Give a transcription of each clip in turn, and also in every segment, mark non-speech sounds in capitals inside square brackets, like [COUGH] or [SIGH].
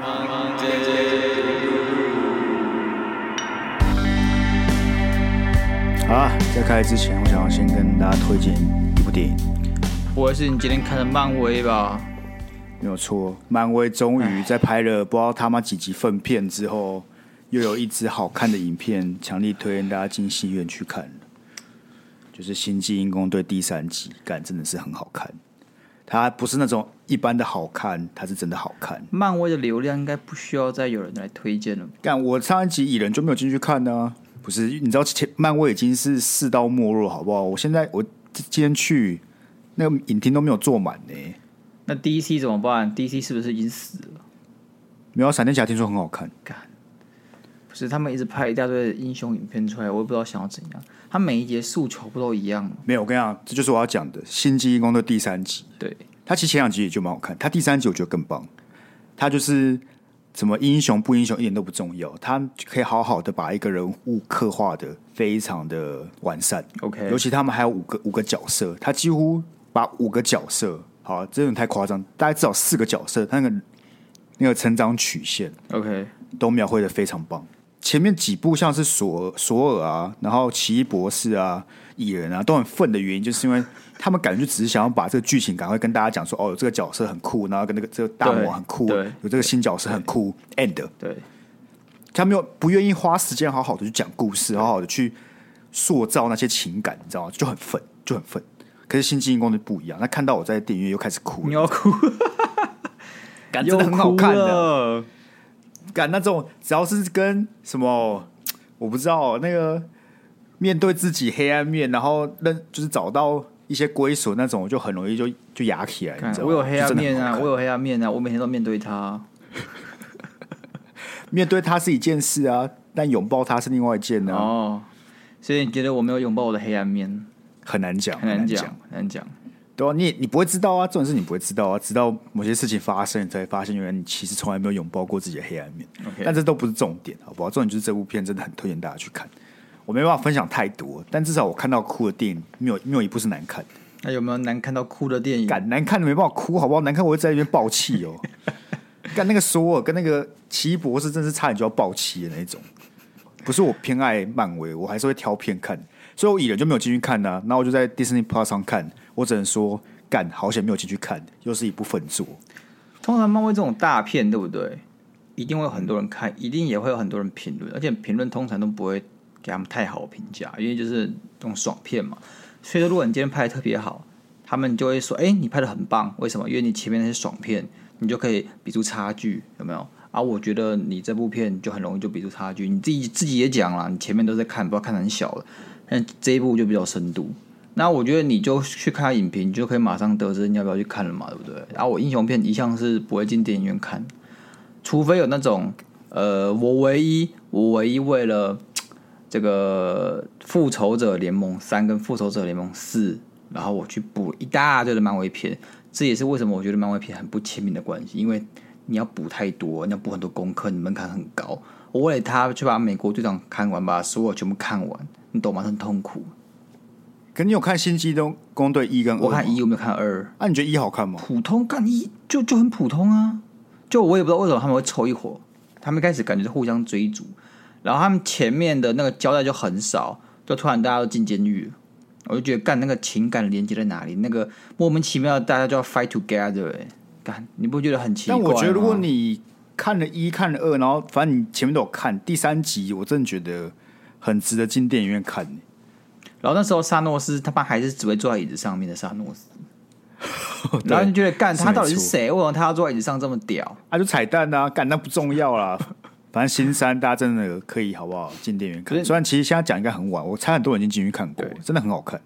好啊，在开之前，我想要先跟大家推荐一部电影。不会是你今天看的漫威吧？没有错，漫威终于在拍了不知道他妈几集粪片之后，又有一支好看的影片，强力推荐大家进戏院去看。就是《星际英工队》第三集，感真的是很好看。它不是那种一般的好看，它是真的好看。漫威的流量应该不需要再有人来推荐了。干，我上一集蚁人就没有进去看呢、啊。不是，你知道前漫威已经是世道末日，好不好？我现在我今天去那个影厅都没有坐满呢。那 DC 怎么办？DC 是不是已经死了？没有，闪电侠听说很好看。是他们一直拍一大堆英雄影片出来，我也不知道想要怎样。他每一节诉求不都一样吗？没有，我跟你讲，这就是我要讲的《星际异攻队》第三集。对，他其实前两集也就蛮好看，他第三集我觉得更棒。他就是怎么英雄不英雄一点都不重要，他可以好好的把一个人物刻画的非常的完善。OK，尤其他们还有五个五个角色，他几乎把五个角色，好，真的太夸张，大概至少四个角色，他那个那个成长曲线，OK，都描绘的非常棒。前面几部像是索索尔啊，然后奇异博士啊、蚁人啊，都很愤的原因，就是因为他们感觉就只是想要把这个剧情赶快跟大家讲说，哦，这个角色很酷，然后跟那个这个大魔很酷，有这个新角色很酷，end。对，他们又不愿意花时间好好的去讲故事，好好的去塑造那些情感，你知道吗？就很愤，就很愤。可是星际异攻队不一样，他看到我在电影院又开始哭，你要哭，[LAUGHS] 感觉很好看的。干那种，只要是跟什么，[TSK] 我不知道那个面对自己黑暗面，然后认就是找到一些归属那种，就很容易就就压起来。你知道我有黑暗面啊，我有黑暗面啊，我每天都面对他。[LAUGHS] 面对他是一件事啊，但拥抱他是另外一件呢、啊。哦，所以你觉得我没有拥抱我的黑暗面？很难讲，很难讲，很难讲。对啊，你你不会知道啊，这种事你不会知道啊，直到某些事情发生，你才会发现原来你其实从来没有拥抱过自己的黑暗面。但这都不是重点，好不好？重点就是这部片真的很推荐大家去看。我没办法分享太多，但至少我看到哭的电影没有没有一部是难看的。那有没有难看到哭的电影？敢难看的没办法哭，好不好？难看我会在那边爆气哦。[LAUGHS] 干那个索尔跟那个奇异博士，真是差点就要爆气的那种。不是我偏爱漫威，我还是会挑片看。所以我蚁人就没有进去看呢、啊，然后我就在 Disney Plus 上看。我只能说，干好险没有进去看，又是一部分作。通常漫威这种大片，对不对？一定会有很多人看，一定也会有很多人评论，而且评论通常都不会给他们太好的评价，因为就是这种爽片嘛。所以说，如果你今天拍的特别好，他们就会说：“哎，你拍的很棒。”为什么？因为你前面那些爽片，你就可以比出差距，有没有？啊，我觉得你这部片就很容易就比出差距。你自己自己也讲了，你前面都在看，不要看得很小了。但这一部就比较深度，那我觉得你就去看影评，你就可以马上得知你要不要去看了嘛，对不对？然后我英雄片一向是不会进电影院看，除非有那种呃，我唯一我唯一为了这个复仇者联盟三跟复仇者联盟四，然后我去补一大堆的漫威片，这也是为什么我觉得漫威片很不亲民的关系，因为你要补太多，你要补很多功课，你门槛很高。我为了他去把美国队长看完，把所有全部看完。你懂吗？很痛苦。可你有看《新机动攻队一》跟二？我看一，我没有看二。那、啊、你觉得一好看吗？普通，看一就就很普通啊。就我也不知道为什么他们会凑一伙。他们一开始感觉是互相追逐，然后他们前面的那个交代就很少，就突然大家都进监狱。我就觉得干那个情感连接在哪里？那个莫名其妙大家就要 fight together，哎，干你不觉得很奇怪？但我觉得如果你看了一，看了二，然后反正你前面都有看，第三集我真的觉得。很值得进电影院看。然后那时候沙诺斯他爸还是只会坐在椅子上面的沙诺斯，[LAUGHS] 然后你觉得干他到底是谁？为什么他要坐在椅子上这么屌？啊，就彩蛋啊，干那不重要啦。[LAUGHS] 反正新三大家真的可以好不好？进电影院看。虽然其实现在讲应该很晚，我猜很多人已经进去看过，真的很好看。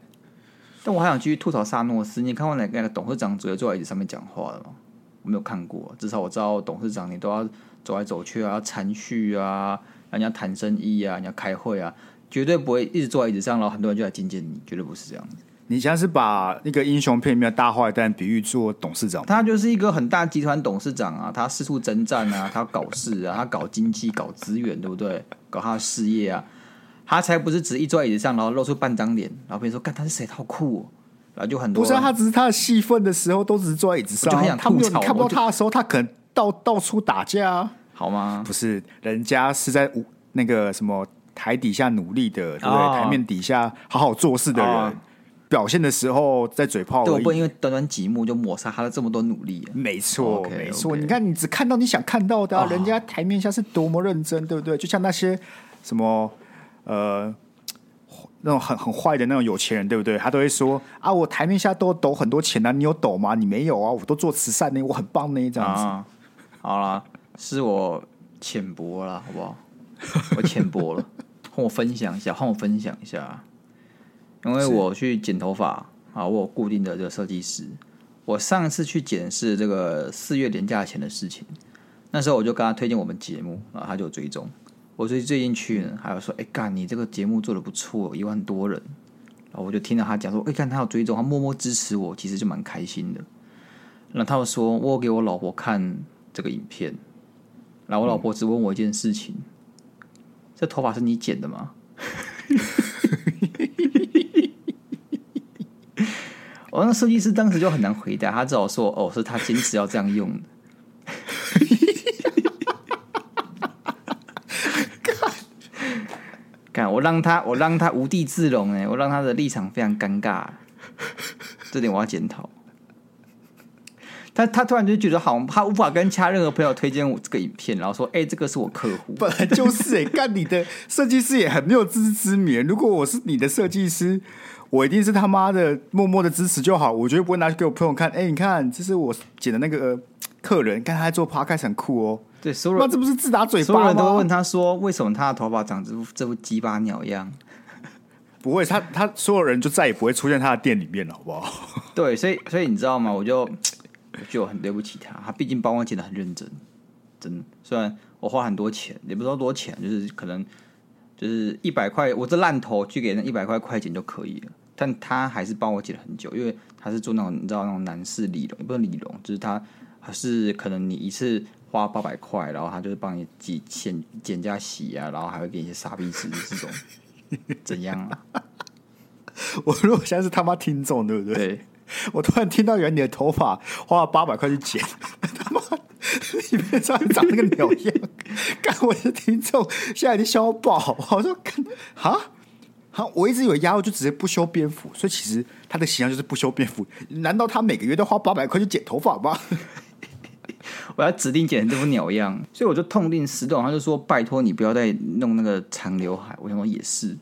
但我还想继续吐槽沙诺斯。你看过哪个董事长只会坐在椅子上面讲话的吗？我没有看过，至少我知道董事长你都要走来走去啊，要参叙啊。人家谈生意啊，人家开会啊，绝对不会一直坐在椅子上，然后很多人就来觐见你，绝对不是这样子。你现在是把那个英雄片里面的大坏蛋比喻做董事长？他就是一个很大集团董事长啊，他四处征战啊，他搞事啊，他搞经济、搞资源，对不对？搞他的事业啊，他才不是只一坐在椅子上，然后露出半张脸，然后别人说：“干他是谁？好酷哦！”然后就很多。不是、啊、他，只是他的戏份的时候都只是坐在椅子上。就很想吐槽，他没有你看不到他的时候，他可能到到处打架，好吗？不是，人家是在那个什么台底下努力的，对不对？哦、台面底下好好做事的人，哦、表现的时候在嘴炮而已。对，我不能因为短短几幕就抹杀他的这么多努力。没错，没错。你看，你只看到你想看到的、啊，哦、人家台面下是多么认真，对不对？就像那些什么呃。那种很很坏的那种有钱人，对不对？他都会说啊，我台面下都抖很多钱啊，你有抖吗？你没有啊，我都做慈善呢，我很棒呢，这样子。啊、好了，是我浅薄了，好不好？我浅薄了，[LAUGHS] 和我分享一下，和我分享一下。因为我去剪头发啊，我有固定的这个设计师。我上次去剪是这个四月年假前的事情，那时候我就跟他推荐我们节目，然后他就追踪。我最最近去呢，还有说，哎、欸，干你这个节目做的不错，一万多人。然后我就听到他讲说，哎、欸，干他有追踪，他默默支持我，其实就蛮开心的。然后他又说，我给我老婆看这个影片，然后我老婆只问我一件事情：嗯、这头发是你剪的吗？[LAUGHS] 我那设计师当时就很难回答，他只好说，哦，是他坚持要这样用的。[LAUGHS] 我让他，我让他无地自容哎，我让他的立场非常尴尬，这点我要检讨。他他突然就觉得好，他无法跟其他任何朋友推荐我这个影片，然后说：“哎、欸，这个是我客户。”本来就是哎，干你的设计师也很没有自知之明。如果我是你的设计师，我一定是他妈的默默的支持就好，我绝对不会拿去给我朋友看。哎、欸，你看，这是我剪的那个客人，看他在做 podcast 很酷哦。对，所有人那这不是自打嘴巴吗？所有人都问他说：“为什么他的头发长这副这副鸡巴鸟样？” [LAUGHS] 不会，他他所有人就再也不会出现他的店里面了，好不好？对，所以所以你知道吗？我就我就很对不起他，他毕竟帮我剪的很认真，真的。虽然我花很多钱，也不知道多少钱，就是可能就是一百块，我这烂头去给那一百块快钱就可以了。但他还是帮我剪了很久，因为他是做那种你知道那种男士理容，也不是理容，就是他还是可能你一次。花八百块，然后他就是帮你剪剪剪加洗啊，然后还会给你一些傻逼词这种，[LAUGHS] 怎样啊？我如果现在是他妈听众，对不对？对，我突然听到原来你的头发花了八百块去剪，他妈你别这样长那个鸟样，干我的听众现在已经笑爆，我说看啊，好，我一直以为鸭肉就直接不修边幅，所以其实他的形象就是不修边幅。难道他每个月都花八百块去剪头发吗？[LAUGHS] 我要指定剪成这副鸟样，所以我就痛定思痛，他就说：“拜托你不要再弄那个长刘海。”我想说也是，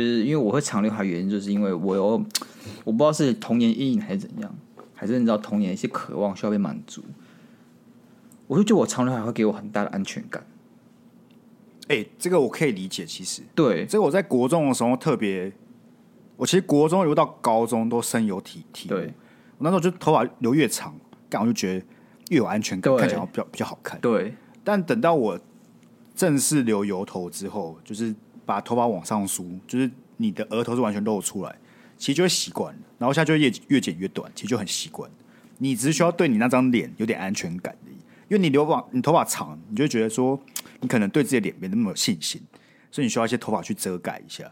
就是因为我会长刘海，原因就是因为我有我不知道是童年阴影还是怎样，还是你知道童年一些渴望需要被满足。我就觉得我长刘海会给我很大的安全感。哎、欸，这个我可以理解。其实对，这个我在国中的时候特别，我其实国中留到高中都深有体体。对，我那时候就头发留越长，干我就觉得。越有安全感，看起来比较比较好看。对，但等到我正式留油头之后，就是把头发往上梳，就是你的额头是完全露出来，其实就会习惯了。然后现在就越越剪越短，其实就很习惯。你只是需要对你那张脸有点安全感的，因为你留发，你头发长，你就会觉得说你可能对自己的脸没那么有信心，所以你需要一些头发去遮盖一下。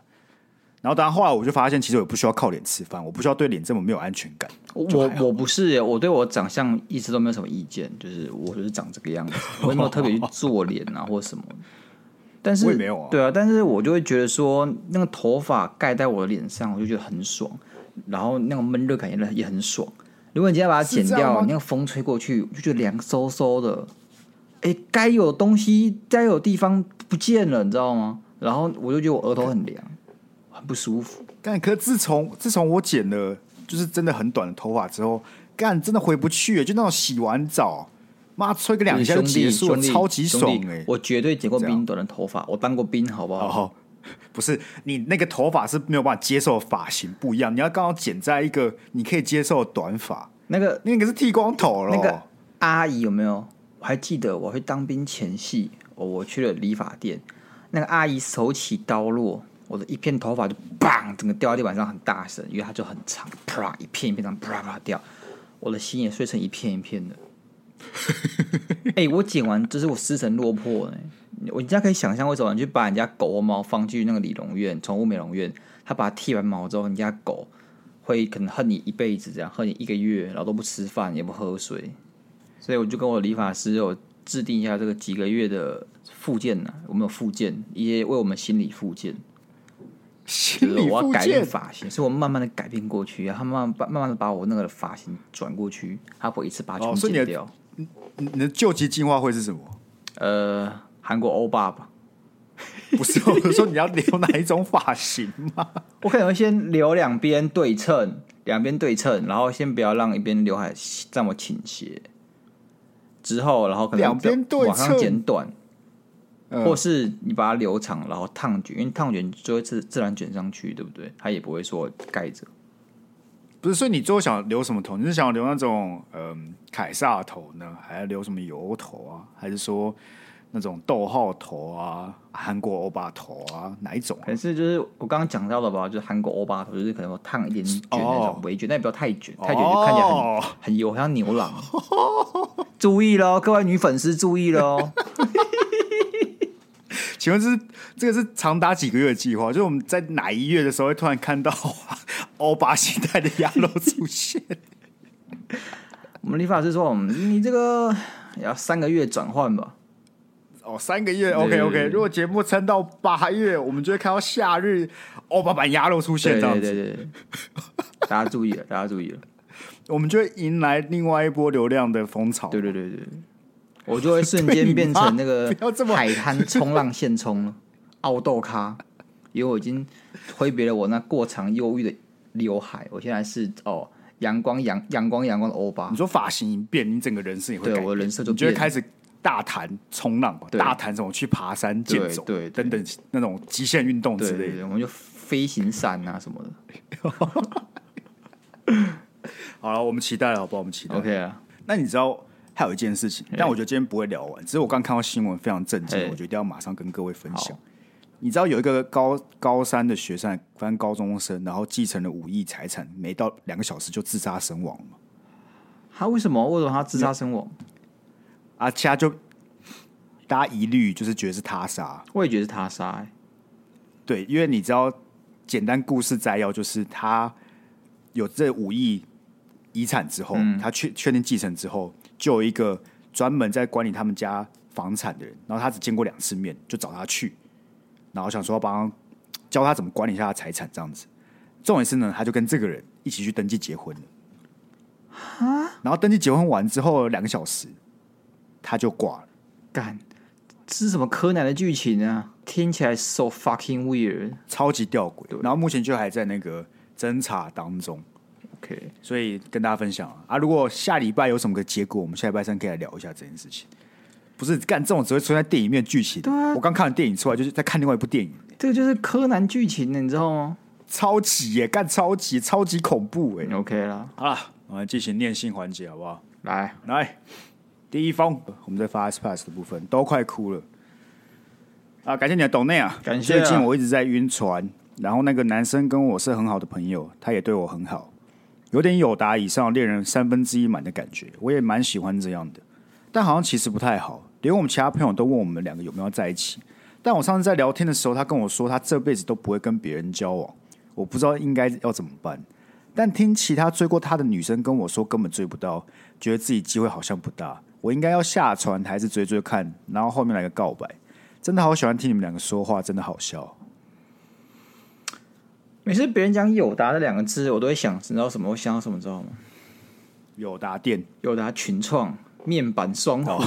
然后，当然后来我就发现，其实我不需要靠脸吃饭，我不需要对脸这么没有安全感。我我不是耶，我对我长相一直都没有什么意见，就是我就是长这个样子，我也没有特别去做脸啊或什么。但是我也没有啊，对啊，但是我就会觉得说，那个头发盖在我的脸上，我就觉得很爽，然后那种闷热感也也很爽。如果你今天把它剪掉，你那个风吹过去，就觉得凉飕飕的。哎，该有东西，该有地方不见了，你知道吗？然后我就觉得我额头很凉。很不舒服，但！可自从自从我剪了就是真的很短的头发之后，干真的回不去，就那种洗完澡，妈吹个两下就结束了，超级爽哎！我绝对剪过比你短的头发，我当过兵，好不好？哦，不是，你那个头发是没有办法接受的发型不一样，你要刚好剪在一个你可以接受的短发，那个那个是剃光头了。那个阿姨有没有？我还记得我去当兵前夕，我我去了理发店，那个阿姨手起刀落。我的一片头发就砰，整个掉在地板上，很大声，因为它就很长，啪，一片一片这样啪啪掉，我的心也碎成一片一片的。[LAUGHS] 哎、欸，我剪完就是我失神落魄哎，我人家可以想象为什么你去把人家狗或猫放进那个理容院、宠物美容院，他把它剃完毛之后，人家狗会可能恨你一辈子，这样恨你一个月，然后都不吃饭也不喝水。所以我就跟我理发师有制定一下这个几个月的复健呢，我们有复健，也为我们心理复健。心理我要改变，发型，所以我慢慢的改变过去，然后慢慢慢慢的把我那个发型转过去，他不会一次把它全剪掉。你的救急进化会是什么？呃，韩国欧巴吧，不是，我是说你要留哪一种发型吗？[LAUGHS] 我可能会先留两边对称，两边对称，然后先不要让一边刘海这么倾斜，之后然后可能两边对称往上剪短。嗯或是你把它留长，然后烫卷，因为烫卷就会自自然卷上去，对不对？它也不会说盖着。不是，所以你最后想留什么头？你是想留那种嗯凯撒头呢，还是留什么油头啊？还是说那种逗号头啊、韩国欧巴头啊？哪一种啊、可是就是我刚刚讲到的吧，就是韩国欧巴头，就是可能会烫一点卷那种微卷，但也不要太卷，太卷就看起来很、哦很油，像牛郎。[LAUGHS] 注意喽，各位女粉丝注意喽！请问这是这个是长达几个月的计划？就是我们在哪一月的时候会突然看到欧巴形态的鸭肉出现？[LAUGHS] 我们理发师说，嗯你这个要三个月转换吧。哦，三个月，OK OK。如果节目撑到八月，我们就会看到夏日欧巴版鸭肉出现，对对对对，对 [LAUGHS] 大家注意了，大家注意了。我们就会迎来另外一波流量的风潮。对对对对，我就会瞬间变成 [LAUGHS] 那个海滩冲浪现充了，奥豆咖，因为我已经挥别了我那过长忧郁的刘海，我现在是哦阳光阳阳光阳光的欧巴。你，说发型一变，你整个人设也会对我的人设就变你就会开始大谈冲浪吧，大谈什么去爬山、健走，对对等等那种极限运动之类的。我们就飞行伞啊什么的。[LAUGHS] 好了，我们期待了，好不好？我们期待。，OK 啊，那你知道还有一件事情，但我觉得今天不会聊完，只是我刚看到新闻非常震惊，我觉得一定要马上跟各位分享。你知道有一个高高三的学生，反正高中生，然后继承了五亿财产，没到两个小时就自杀身亡了？他为什么为什么他自杀身亡？啊，其他就大家疑虑就是觉得是他杀，我也觉得是他杀、欸，对，因为你知道，简单故事摘要就是他有这五亿遗产之后，嗯他确确定继承之后，就有一个专门在管理他们家房产的人，然后他只见过两次面，就找他去，然后想说帮他教他怎么管理一下他财产这样子。重点是呢，他就跟这个人一起去登记结婚了。然后登记结婚完之后两个小时，他就挂了。干，这是什么柯南的剧情啊？听起来 so fucking weird。超级吊诡，然后目前就还在那个侦查当中，OK，所以跟大家分享啊啊！如果下礼拜有什么个结果，我们下礼拜三可以来聊一下这件事情。不是干这种只会出现在电影面剧情，对啊我刚看完电影出来，就是在看另外一部电影，这个就是柯南剧情呢，你知道吗超级耶，干超级超级恐怖哎！？OK 啦，好了，我们进行念信环节好不好？来，来，第一封，我们在发 S Pass 的部分都快哭了啊！感谢你的抖内啊，感谢啊最近我一直在晕船，然后那个男生跟我是很好的朋友，他也对我很好，有点友达以上恋人三分之一满的感觉，我也蛮喜欢这样的，但好像其实不太好，连我们其他朋友都问我们两个有没有在一起，但我上次在聊天的时候，他跟我说他这辈子都不会跟别人交往，我不知道应该要怎么办。但听其他追过他的女生跟我说，根本追不到，觉得自己机会好像不大。我应该要下船还是追追看？然后后面来个告白，真的好喜欢听你们两个说话，真的好笑。每次别人讲友达这两个字，我都会想，你知道什么？我想到什么，知道吗？友达店友达群创面板双虎。[LAUGHS]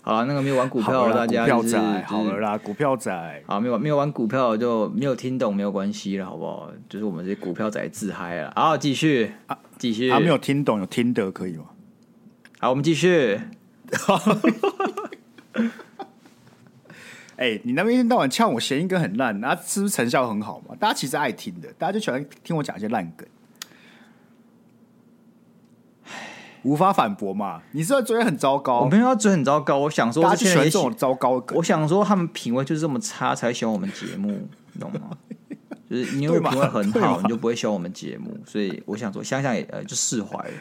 好了，那个没有玩股票的大家就是股票仔，好了啦，股票仔，好，没有没有玩股票就没有听懂，没有关系了，好不好？就是我们这些股票仔自嗨了。好，继续啊，继续。他没有听懂，有听得可以吗？好，我们继续。[LAUGHS] 哎、你那边一天到晚呛我谐音梗很烂，那是不是成效很好嘛？大家其实爱听的，大家就喜欢听我讲一些烂梗，无法反驳嘛。你是不是觉得很糟糕？我没有要追很糟糕，我想说大家就喜欢这种糟糕的梗我。想说他们品味就是这么差，才喜欢我们节目，你懂吗？就是你如品味很好，你就不会喜欢我们节目。所以我想说，想想也呃就释怀了。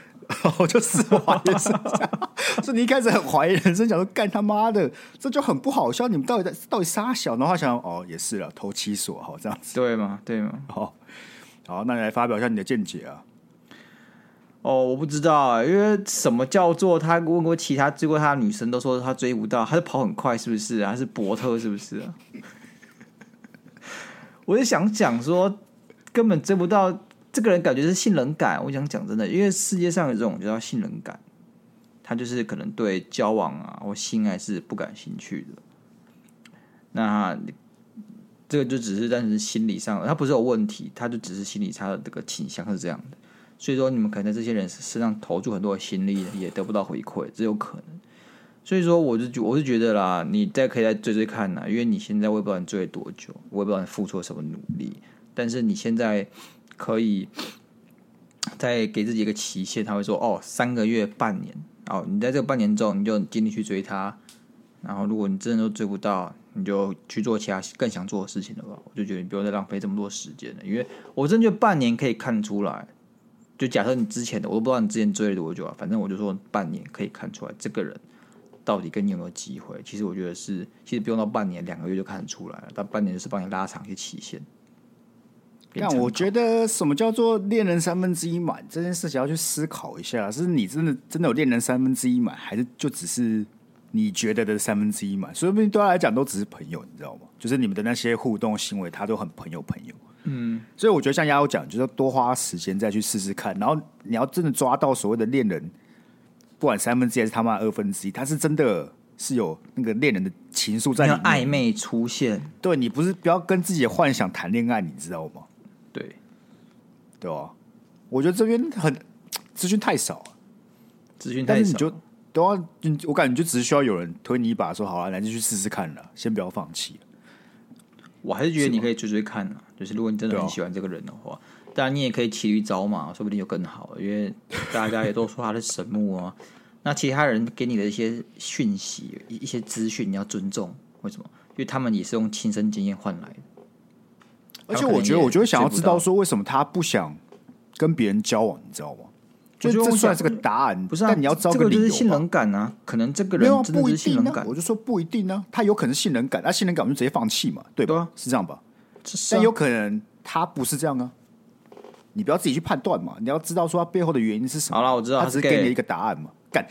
我就释怀了，是这样所以你一开始很怀疑人生，想说干他妈的，这就很不好笑。你们到底在到底杀小？然后他想哦，也是了，投其所好这样子。对吗？对吗？好，好，那你来发表一下你的见解啊。哦，我不知道，因为什么叫做他问过其他追过他的女生都说他追不到，他是跑很快是不是？还是伯特是不是啊？[LAUGHS] 我就想讲说，根本追不到这个人，感觉是性冷感。我想讲真的，因为世界上有这种叫性冷感，他就是可能对交往啊或性爱是不感兴趣的。那这个就只是单纯心理上，他不是有问题，他就只是心理差的这个倾向是这样的。所以说，你们可能在这些人身上投注很多的心力，也得不到回馈，这有可能。所以说，我就觉我是觉得啦，你再可以再追追看呐，因为你现在我也不知道你追了多久，我也不知道你付出了什么努力，但是你现在可以再给自己一个期限，他会说哦，三个月、半年，哦，你在这半年中，你就尽力去追他。然后，如果你真的都追不到，你就去做其他更想做的事情了吧。我就觉得你不用再浪费这么多时间了，因为我真觉得半年可以看出来。就假设你之前的，我都不知道你之前追了多久啊。反正我就说半年可以看出来这个人到底跟你有没有机会。其实我觉得是，其实不用到半年，两个月就看得出来了。但半年就是帮你拉长一些期限。但我觉得什么叫做恋人三分之一满这件事情要去思考一下，是你真的真的有恋人三分之一满，还是就只是？你觉得的三分之一满，说不定对他来讲都只是朋友，你知道吗？就是你们的那些互动行为，他都很朋友朋友。嗯，所以我觉得像丫头讲，就是多花时间再去试试看，然后你要真的抓到所谓的恋人，不管三分之一还是他妈二分之一，他是真的是有那个恋人的情愫在里面，暧昧出现。对，你不是不要跟自己的幻想谈恋爱，你知道吗？对，对吧？我觉得这边很资讯太少，资讯太少，就。都要，我感觉就只是需要有人推你一把，说好啊，来就去试试看了，先不要放弃。我还是觉得你可以追追看啊，就是如果你真的很喜欢这个人的话，当然你也可以骑驴找马，说不定就更好了。因为大家也都说他是神木啊，[LAUGHS] 那其他人给你的一些讯息、一一些资讯，你要尊重。为什么？因为他们也是用亲身经验换来的。而且我觉得，我就会想要知道说，为什么他不想跟别人交往，你知道吗？就这算是个答案，不是、啊？但你要找个理由。这个就是性冷感啊，可能这个人真的是性冷感。啊、我就说不一定呢、啊，他有可能是性冷感，那性冷感我们就直接放弃嘛，对吧？是这样吧？但有可能他不是这样啊，你不要自己去判断嘛，你要知道说他背后的原因是什么。好了，我知道，他只是给你一个答案嘛。干，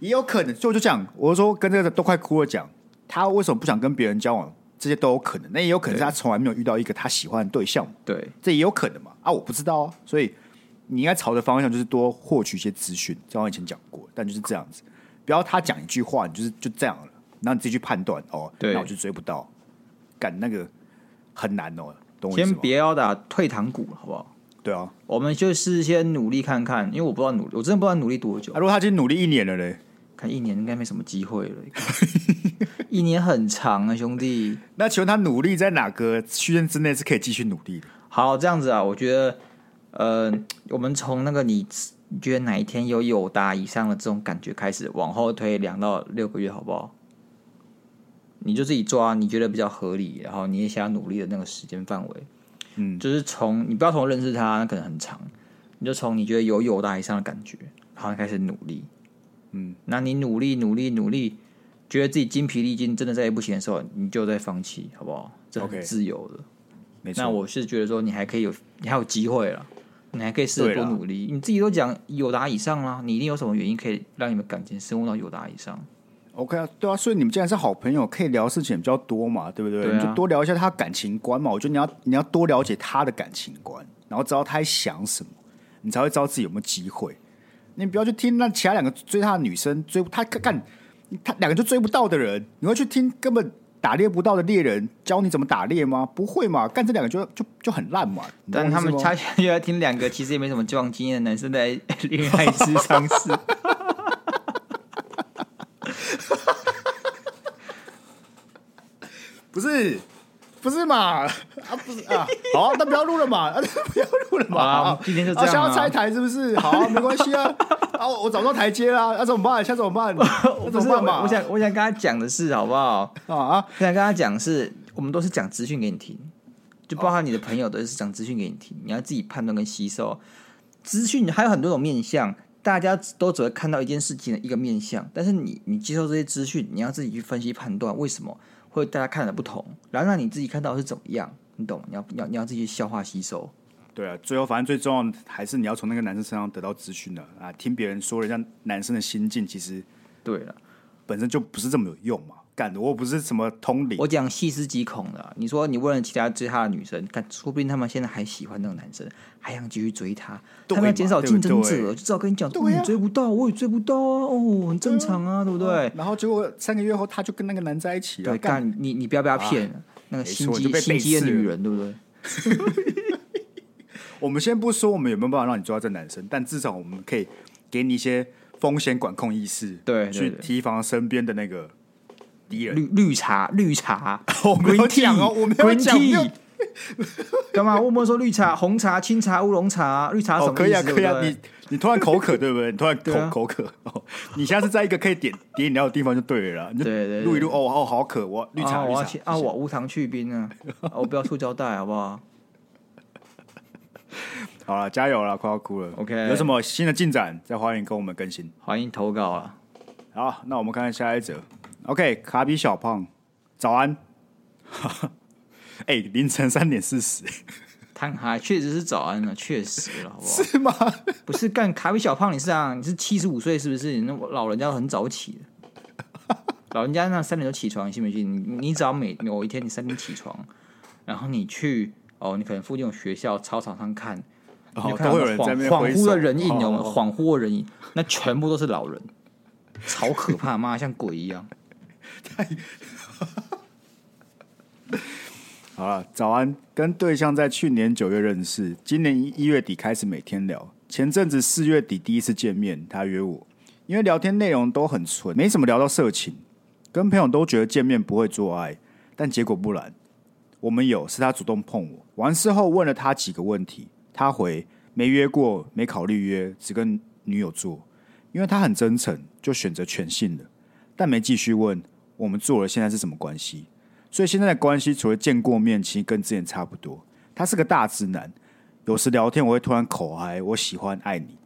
也有可能，就就这样。我就说跟这个都快哭了讲，他为什么不想跟别人交往？这些都有可能。那也有可能是他从来没有遇到一个他喜欢的对象。对，这也有可能嘛。啊，我不知道啊，所以。你应该朝的方向就是多获取一些资讯，像我以前讲过，但就是这样子，不要他讲一句话，你就是就这样了，然后你自己去判断哦，对，那我就追不到，干那个很难哦，懂我意思吗？先别要打退堂鼓，好不好？对啊，我们就是先努力看看，因为我不知道努力，我真的不知道努力多久。啊，如果他已经努力一年了嘞，看一年应该没什么机会了，一年很长啊，兄弟。[LAUGHS] 那请问他努力在哪个区间之内是可以继续努力的？好，这样子啊，我觉得。呃，我们从那个你觉得哪一天有友达以上的这种感觉开始，往后推两到六个月，好不好？你就自己抓你觉得比较合理，然后你也想要努力的那个时间范围。嗯，就是从你不要从认识他，那可能很长，你就从你觉得有友达以上的感觉，然后开始努力。嗯，那你努力努力努力，觉得自己精疲力尽，真的再也不行的时候，你就再放弃，好不好？这很自由的。没错。那我是觉得说，你还可以有，你还有机会了。你还可以试着多努力。你自己都讲友达以上啦，你一定有什么原因可以让你们感情升温到友达以上？OK 啊，对啊，所以你们既然是好朋友，可以聊事情比较多嘛，对不对？对啊，你就多聊一下他感情观嘛。我觉得你要你要多了解他的感情观，然后知道他在想什么，你才会知道自己有没有机会。你不要去听那其他两个追他的女生追他干，他两个就追不到的人，你会去听根本。打猎不到的猎人教你怎么打猎吗？不会嘛，干这两个就就就很烂嘛。但他们恰恰又要听两个其实也没什么交往经验的男生在 [LAUGHS] 恋爱咨商室。[LAUGHS] 不是。不是嘛？啊，不是啊，好啊，那不要录了嘛，啊，不要录了嘛。啊，今天就这样啊。想要拆台是不是？好啊，[LAUGHS] 没关系啊。啊，我找不到台阶啦，那怎么办？现在怎么办？[LAUGHS] 那怎么办嘛？我想，我想跟他讲的是，好不好？啊，我想跟他讲是，我们都是讲资讯给你听，就包含你的朋友都是讲资讯给你听，你要自己判断跟吸收资讯。还有很多种面向，大家都只会看到一件事情的一个面向，但是你，你接受这些资讯，你要自己去分析判断为什么。会大家看的不同，然后让你自己看到是怎么样，你懂？你要要你要自己消化吸收。对啊，最后反正最重要的还是你要从那个男生身上得到资讯的啊，听别人说人家男生的心境，其实对了，本身就不是这么有用嘛。干的，我不是什么通灵，我讲细思极恐的。你说你问了其他追他的女生，看说不定他们现在还喜欢那个男生，还想继续追他，他们要减少竞争者，就知道跟你讲，对、啊、你追不到，我也追不到啊，哦，很正常啊，对，不对？然后结果三个月后，他就跟那个男在一起了。对，干你你不要不要骗、啊、那个心机心机的女人，对不对？[LAUGHS] 我们先不说我们有没有办法让你抓到这男生，但至少我们可以给你一些风险管控意识，对，去提防身边的那个。绿绿茶，绿茶，[LAUGHS] 我没有讲哦，我没有讲。干嘛？我们说绿茶、红茶、清茶、乌龙茶，绿茶什么、哦？可以啊，可以啊。你你突然口渴，对不对？你 [LAUGHS] 突然口、啊、口渴哦。你下次在一个可以点点饮料的地方就对了。[LAUGHS] 对对，录一录哦哦，好渴，我绿茶，啊、绿茶我要啊，我无糖去冰啊，啊，我不要塑胶袋，好不好？好了，加油了，快要哭了。OK，有什么新的进展，再欢迎跟我们更新，欢迎投稿啊。好，那我们看下一则。OK，卡比小胖，早安。[LAUGHS] 哎、欸，凌晨三点四十，他还确实是早安了，确实了，好不好？[LAUGHS] 是吗？不是干卡比小胖，你是啊？你是七十五岁是不是？你那老人家都很早起的，[LAUGHS] 老人家那三点就起床，信不信？你你只要每某一天你三点起床，然后你去哦，你可能附近有学校操场上看，哦、你就看到恍恍惚的人影，有没有？恍惚的人影，那全部都是老人，超可怕，妈像鬼一样。太 [LAUGHS] 好了，早安。跟对象在去年九月认识，今年一月底开始每天聊。前阵子四月底第一次见面，他约我，因为聊天内容都很纯，没什么聊到色情。跟朋友都觉得见面不会做爱，但结果不然，我们有，是他主动碰我。完事后问了他几个问题，他回没约过，没考虑约，只跟女友做。因为他很真诚，就选择全信了，但没继续问。我们做了，现在是什么关系？所以现在的关系除了见过面，其实跟之前差不多。他是个大直男，有时聊天我会突然口嗨，我喜欢爱你，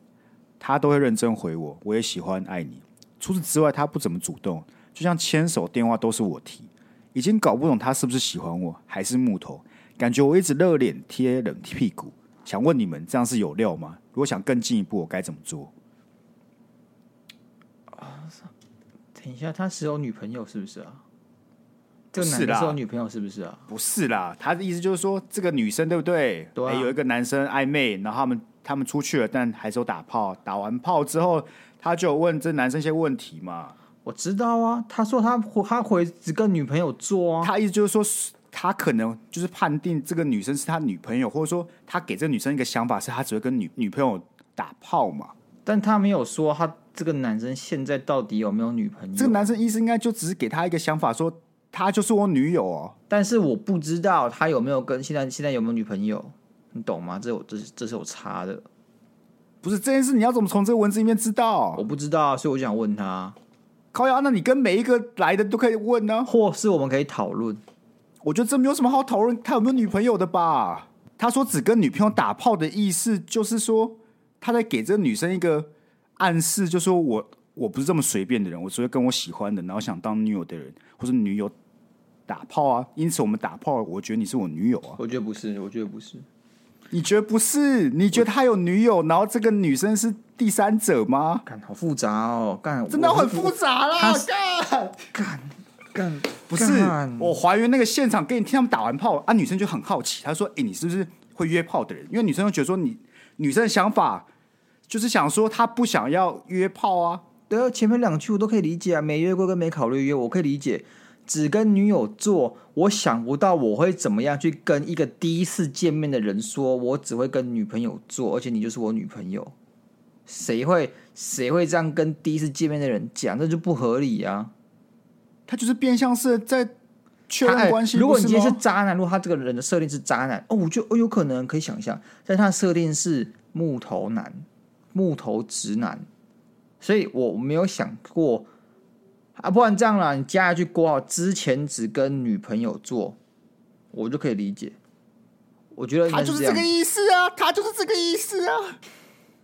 他都会认真回我，我也喜欢爱你。除此之外，他不怎么主动，就像牵手、电话都是我提，已经搞不懂他是不是喜欢我，还是木头。感觉我一直热脸贴冷屁股，想问你们这样是有料吗？如果想更进一步，我该怎么做？等一下，他是有女朋友是不是啊？这个男的是有女朋友是不是啊？不是啦，他的意思就是说，这个女生对不对？对、啊欸，有一个男生暧昧，然后他们他们出去了，但还是有打炮。打完炮之后，他就有问这男生一些问题嘛。我知道啊，他说他他回只跟女朋友做啊。他意思就是说，他可能就是判定这个女生是他女朋友，或者说他给这个女生一个想法，是他只会跟女女朋友打炮嘛。但他没有说他。这个男生现在到底有没有女朋友？这个男生意思应该就只是给他一个想法，说他就是我女友哦。但是我不知道他有没有跟现在现在有没有女朋友，你懂吗？这有这是这是有差的。不是这件事，你要怎么从这个文字里面知道？我不知道，所以我就想问他。靠呀，那你跟每一个来的都可以问呢，或是我们可以讨论。我觉得这没有什么好讨论，他有没有女朋友的吧？他说只跟女朋友打炮的意思，就是说他在给这个女生一个。暗示就说我我不是这么随便的人，我只会跟我喜欢的，然后想当女友的人或者女友打炮啊。因此我们打炮，我觉得你是我女友啊。我觉得不是，我觉得不是。你觉得不是？你觉得他有女友，然后这个女生是第三者吗？干好复杂哦，干真的很复杂啦，干干干不是我还原那个现场给你听，他们打完炮啊，女生就很好奇，她说：“哎、欸，你是不是会约炮的人？”因为女生就觉得说你女生的想法。就是想说他不想要约炮啊，对啊，前面两句我都可以理解啊，没约过跟没考虑约，我可以理解。只跟女友做，我想不到我会怎么样去跟一个第一次见面的人说，我只会跟女朋友做，而且你就是我女朋友。谁会谁会这样跟第一次见面的人讲？这就不合理啊！他就是变相是在确认关系。如果你今天是渣男，如果他这个人的设定是渣男，哦，我就哦有可能可以想象，但他的设定是木头男。木头直男，所以我没有想过啊，不然这样啦，你加一句括号之前只跟女朋友做，我就可以理解。我觉得他就是这个意思啊，他就是这个意思啊。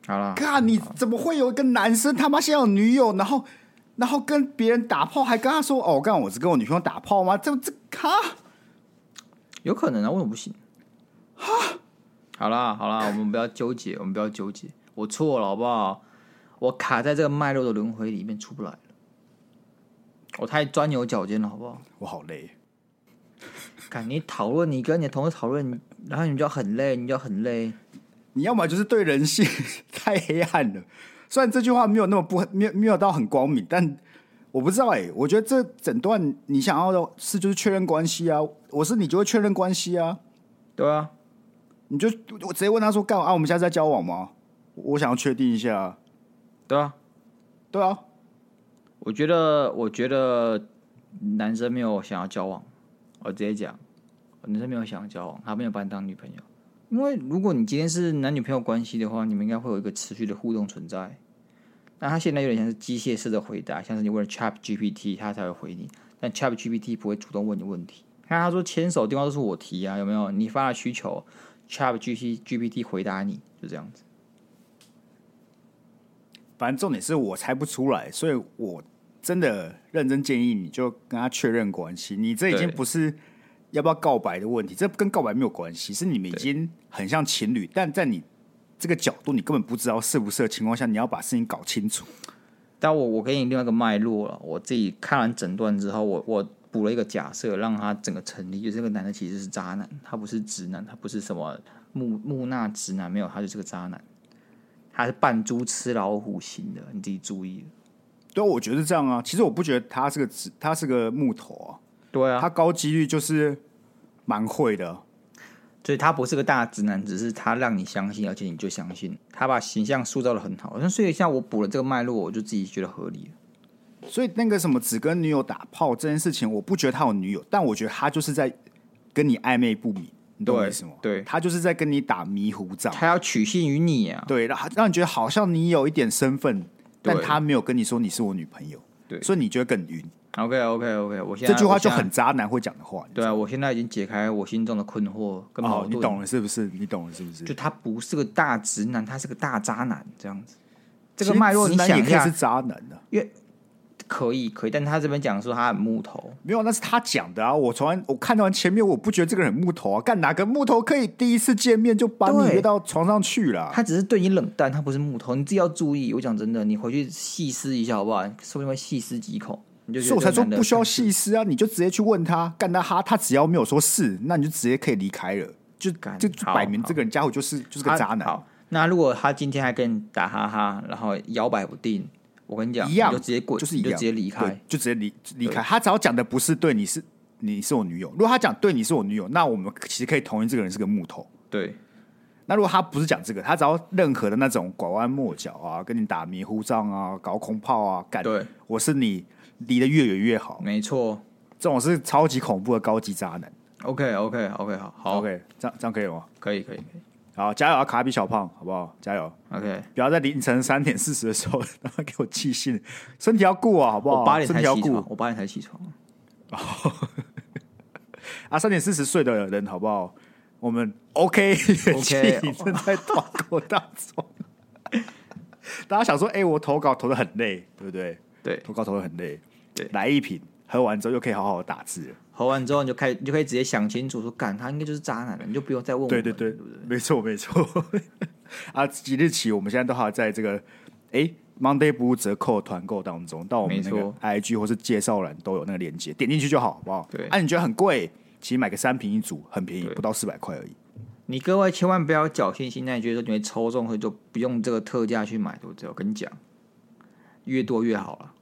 好了，看你怎么会有一个男生他妈先有女友，然后然后跟别人打炮，还跟他说哦，刚我是跟我女朋友打炮吗？这这哈，有可能啊，为什么不行？哈，好啦好啦，我们不要纠结，我们不要纠结，我错了好不好？我卡在这个脉络的轮回里面出不来了，我太钻牛角尖了，好不好？我好累。[LAUGHS] 看你讨论，你跟你的同事讨论，然后你就很累，你就很累。你要么就是对人性 [LAUGHS] 太黑暗了。虽然这句话没有那么不没有没有到很光明，但我不知道哎、欸。我觉得这整段你想要的是就是确认关系啊，我是你就会确认关系啊。对啊，你就我直接问他说干嘛啊？我们现在在交往吗？我想要确定一下。对啊，对啊。我觉得我觉得男生没有想要交往，我直接讲，男生没有想要交往，他没有把你当女朋友。因为如果你今天是男女朋友关系的话，你们应该会有一个持续的互动存在。那他现在有点像是机械式的回答，像是你问了 Chat GPT，他才会回你。但 Chat GPT 不会主动问你问题。看他说牵手电话都是我提啊，有没有？你发了需求，Chat GPT 回答你，就这样子。反正重点是我猜不出来，所以我真的认真建议你就跟他确认关系。你这已经不是。要不要告白的问题，这跟告白没有关系，是你们已经很像情侣，但在你这个角度，你根本不知道是不适合情况下，你要把事情搞清楚。但我我给你另外一个脉络了，我自己看完整段之后，我我补了一个假设，让他整个成立，就是这个男的其实是渣男，他不是直男，他不是什么木木讷直男，没有，他就是个渣男，他是扮猪吃老虎型的，你自己注意。对，我觉得是这样啊。其实我不觉得他是个直，他是个木头啊。对啊，他高几率就是蛮会的，所以他不是个大直男，只是他让你相信，而且你就相信，他把形象塑造的很好。那所以像我补了这个脉络，我就自己觉得合理了。所以那个什么只跟女友打炮这件事情，我不觉得他有女友，但我觉得他就是在跟你暧昧不明，你懂我意思吗？对，他就是在跟你打迷糊仗，他要取信于你啊，对，让让你觉得好像你有一点身份，但他没有跟你说你是我女朋友，对，所以你觉得更晕。OK OK OK，我现在这句话就很渣男会讲的话。对啊，我现在已经解开我心中的困惑跟矛盾。哦，你懂了是不是？你懂了是不是？就他不是个大直男，他是个大渣男这样子。这个脉络你想一下，是渣男的，因为可以可以，但他这边讲说他很木头，没有，那是他讲的啊。我从来我看到完前面，我不觉得这个人很木头啊。干哪个木头可以第一次见面就把你约到床上去了？他只是对你冷淡，他不是木头，你自己要注意。我讲真的，你回去细思一下好不好？说不定会细思极恐。所以我才说不需要细思啊，你就直接去问他，干他哈，他只要没有说是，那你就直接可以离开了，就就就摆明这个人家伙就是就是个渣男。好，那如果他今天还跟你打哈哈，然后摇摆不定，我跟你讲，一样就直接滚，就是一样就直接离开，就直接离离开。他只要讲的不是对你是你是我女友，如果他讲对你是我女友，那我们其实可以同意这个人是个木头。对，那如果他不是讲这个，他只要任何的那种拐弯抹角啊，跟你打迷糊仗啊，搞空炮啊，干，对，我是你。离得越远越好，没错，这种是超级恐怖的高级渣男。OK，OK，OK，好，好，OK，这样这样可以吗？可以，可以，可以。好，加油啊，卡比小胖，好不好？加油，OK，不要在凌晨三点四十的时候然后给我寄信，身体要顾啊，好不好？我八点才起床，我八点才起床。[LAUGHS] 啊，三点四十睡的人，好不好？我们 OK，OK，正在投稿当中。[LAUGHS] 大家想说，哎，我投稿投的很累，对不对？对，投稿投的很累。对，来一瓶，喝完之后又可以好好的打字了。喝完之后你就开，你就可以直接想清楚，说干他应该就是渣男了，你就不用再问我。对对对，对对没错没错。[LAUGHS] 啊，即日起我们现在都还在这个哎 Monday Blue 折扣团购当中，到我们那个 IG 或是介绍栏都有那个链接，点进去就好，好不好？对。啊，你觉得很贵？其实买个三瓶一组很便宜，不到四百块而已。你各位千万不要侥幸心态，觉得说你会抽中，所以就不用这个特价去买，对不对？我跟你讲，越多越好了。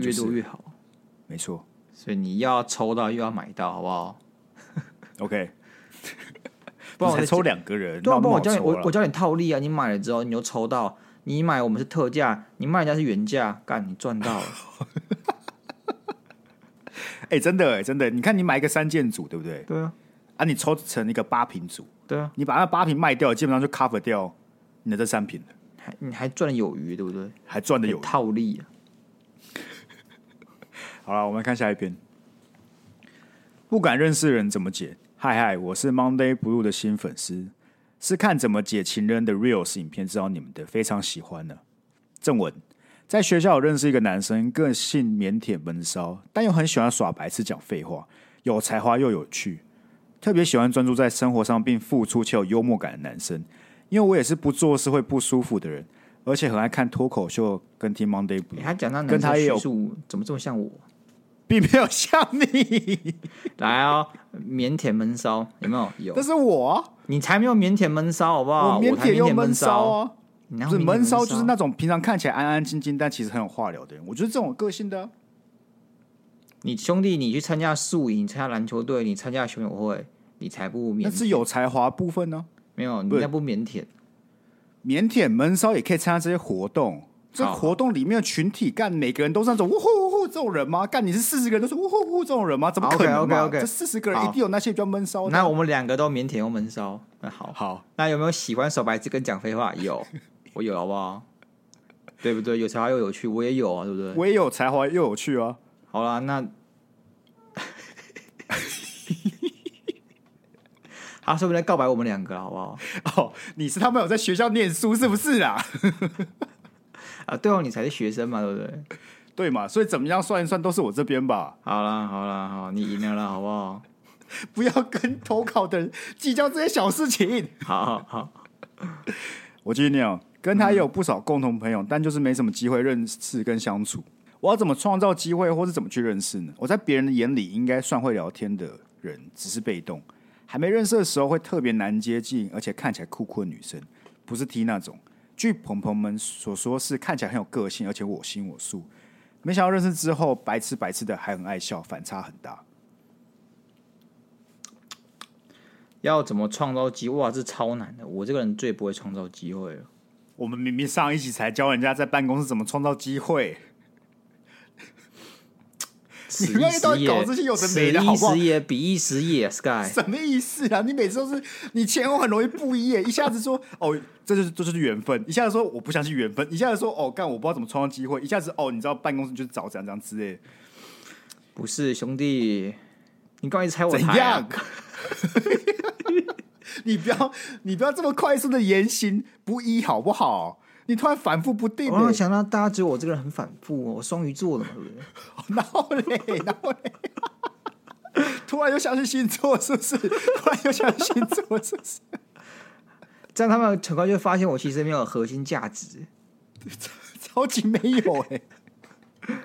越多越好，没错。所以你要抽到又要买到，好不好？OK。[LAUGHS] 不然我才抽两个人，对啊，不然我教你，我我教你套利啊！你买了之后，你又抽到，你买我们是特价，你卖人家是原价，干你赚到了。哎、[LAUGHS] 欸，真的哎，真的，你看你买一个三件组，对不对？对啊。啊，你抽成一个八瓶组，对啊。你把那八瓶卖掉，基本上就 cover 掉你的这三瓶了，还你还赚的有余，对不对？还赚的有余套利啊。好了，我们看下一篇。不敢认识人怎么解？嗨嗨，我是 Monday Blue 的新粉丝，是看怎么解情人的 Reels 影片知道你们的，非常喜欢呢。正文，在学校有认识一个男生，个性腼腆闷骚，但又很喜欢耍白痴讲废话，有才华又有趣。特别喜欢专注在生活上并付出且有幽默感的男生，因为我也是不做事会不舒服的人，而且很爱看脱口秀跟听 Monday Blue。他讲到跟他也有怎么这么像我？并没有像你。来哦，腼腆闷骚有没有？有。但是我、啊，你才没有腼腆闷骚好不好？我腼腆又闷骚啊！不是闷骚，就是那种平常看起来安安静静，但其实很有话聊的人。我觉得这种个性的。你兄弟，你去参加宿营，参加篮球队，你参加学友会，你才不腼。那是有才华部分呢、啊？没有，你那不腼腆。腼腆闷骚也可以参加这些活动。这活动里面的群体干，每个人都是那种呜呼呜呼这种人吗？干，你是四十个人都是呜呼呜呼这种人吗？怎么可能嘛？OK OK 这四十个人一定有那些比较闷骚的。那我们两个都腼腆又闷骚。那好，好，那有没有喜欢手白字跟讲废话？有，[LAUGHS] 我有，好不好？对不对？有才华又有趣，我也有啊，对不对？我也有才华又有趣啊。好啦，那 [LAUGHS] 他说不定告白我们两个，好不好？哦，你是他们有在学校念书是不是啊？啊，对哦，你才是学生嘛，对不对？对嘛，所以怎么样算一算都是我这边吧。好啦，好啦，好，你赢了啦，好不好？[LAUGHS] 不要跟投稿的人计较这些小事情。好好好，我继续念哦。跟他也有不少共同朋友，嗯、但就是没什么机会认识跟相处。我要怎么创造机会，或是怎么去认识呢？我在别人的眼里应该算会聊天的人，只是被动。还没认识的时候会特别难接近，而且看起来酷酷的女生，不是 T 那种。据朋朋们所说，是看起来很有个性，而且我行我素。没想到认识之后，白痴白痴的，还很爱笑，反差很大。要怎么创造机会？哇，这超难的。我这个人最不会创造机会了。我们明明上一集才教人家在办公室怎么创造机会。[LAUGHS] 你不要一到搞这些有的没的，好不好？此一时也，彼一时也，Sky。什么意思啊？你每次都是你前后很容易不一耶，[LAUGHS] 一下子说哦，这就是这就是缘分，一下子说我不相信缘分，一下子说哦，干我不知道怎么创造机会，一下子哦，你知道办公室就是找怎样怎样之类。不是兄弟，你刚才猜我？怎样？[LAUGHS] 你不要你不要这么快速的言行不一，好不好？你突然反复不定，我想到大家觉得我这个人很反复，我双鱼座的嘛，对不对？[LAUGHS] 然后嘞，然后嘞，[LAUGHS] 突然又相信星座，是不是？[LAUGHS] 突然又相信星座，是不是？这样他们很快就发现我其实没有核心价值，超级没有哎、欸！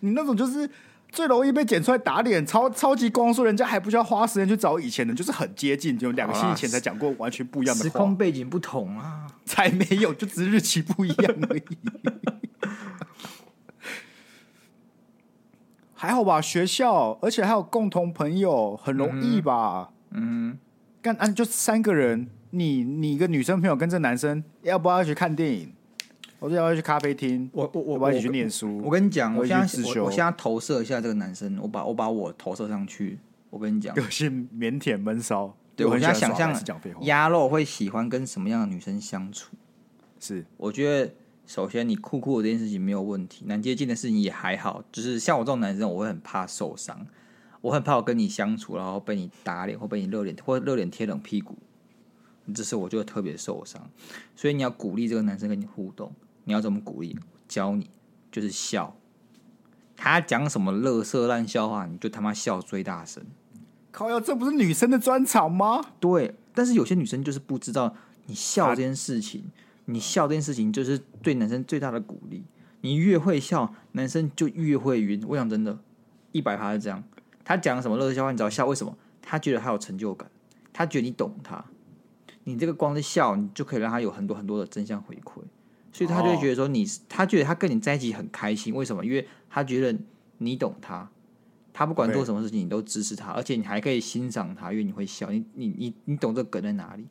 你那种就是。最容易被剪出来打脸，超超级光速，人家还不需要花时间去找以前的，就是很接近，就两个星期前才讲过完全不一样的，时空背景不同啊，[LAUGHS] 才没有，就只是日期不一样而已。[LAUGHS] 还好吧，学校，而且还有共同朋友，很容易吧？嗯，干啊，就三个人，你你一个女生朋友跟这男生，要不要去看电影？我就要去咖啡厅，我我我我要去念书。我跟你讲，我现在我我现在投射一下这个男生，我把我把我投射上去。我跟你讲，个性腼腆闷骚。对，我现在想象鸭肉会喜欢跟什么样的女生相处？是，我觉得首先你酷酷的这件事情没有问题，难接近的事情也还好。就是像我这种男生，我会很怕受伤，我很怕我跟你相处，然后被你打脸，或被你热脸，或热脸贴冷屁股，这是我就会特别受伤。所以你要鼓励这个男生跟你互动。你要怎么鼓励？教你就是笑。他讲什么乐色烂笑话，你就他妈笑最大声。靠腰，这不是女生的专场吗？对，但是有些女生就是不知道，你笑这件事情，你笑这件事情就是对男生最大的鼓励。你越会笑，男生就越会晕。我想真的，一百趴是这样。他讲什么乐色笑话，你只要笑，为什么？他觉得他有成就感，他觉得你懂他。你这个光是笑，你就可以让他有很多很多的正向回馈。所以他就会觉得说你，他觉得他跟你在一起很开心，为什么？因为他觉得你懂他，他不管做什么事情你都支持他，而且你还可以欣赏他，因为你会笑，你你你你懂这梗在哪里？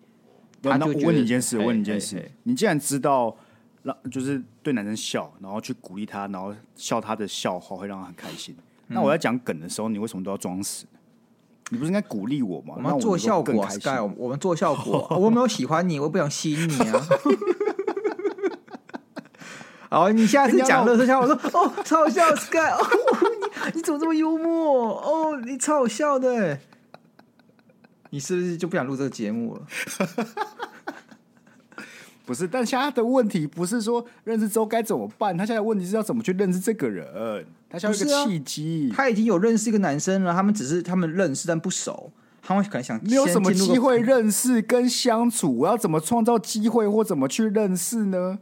那我问你一件事，我问你一件事，你既然知道让就是对男生笑，然后去鼓励他，然后笑他的笑话会让他很开心，那我在讲梗的时候，你为什么都要装死？你不是应该鼓励我吗？我们做效果，Sky，我们做效果，[LAUGHS] 我没有喜欢你，我不想吸引你啊。好，你下次讲乐色笑话，我说 [LAUGHS] 哦，超好笑，Sky，[LAUGHS] 哦，你你怎么这么幽默？哦，你超好笑的，你是不是就不想录这个节目了？[LAUGHS] 不是，但现在的问题不是说认识之后该怎么办，他现在问题是要怎么去认识这个人，他需要一个契机。他已经有认识一个男生了，他们只是他们认识但不熟，他们可能想没有什么机会认识跟相处，我要怎么创造机会或怎么去认识呢？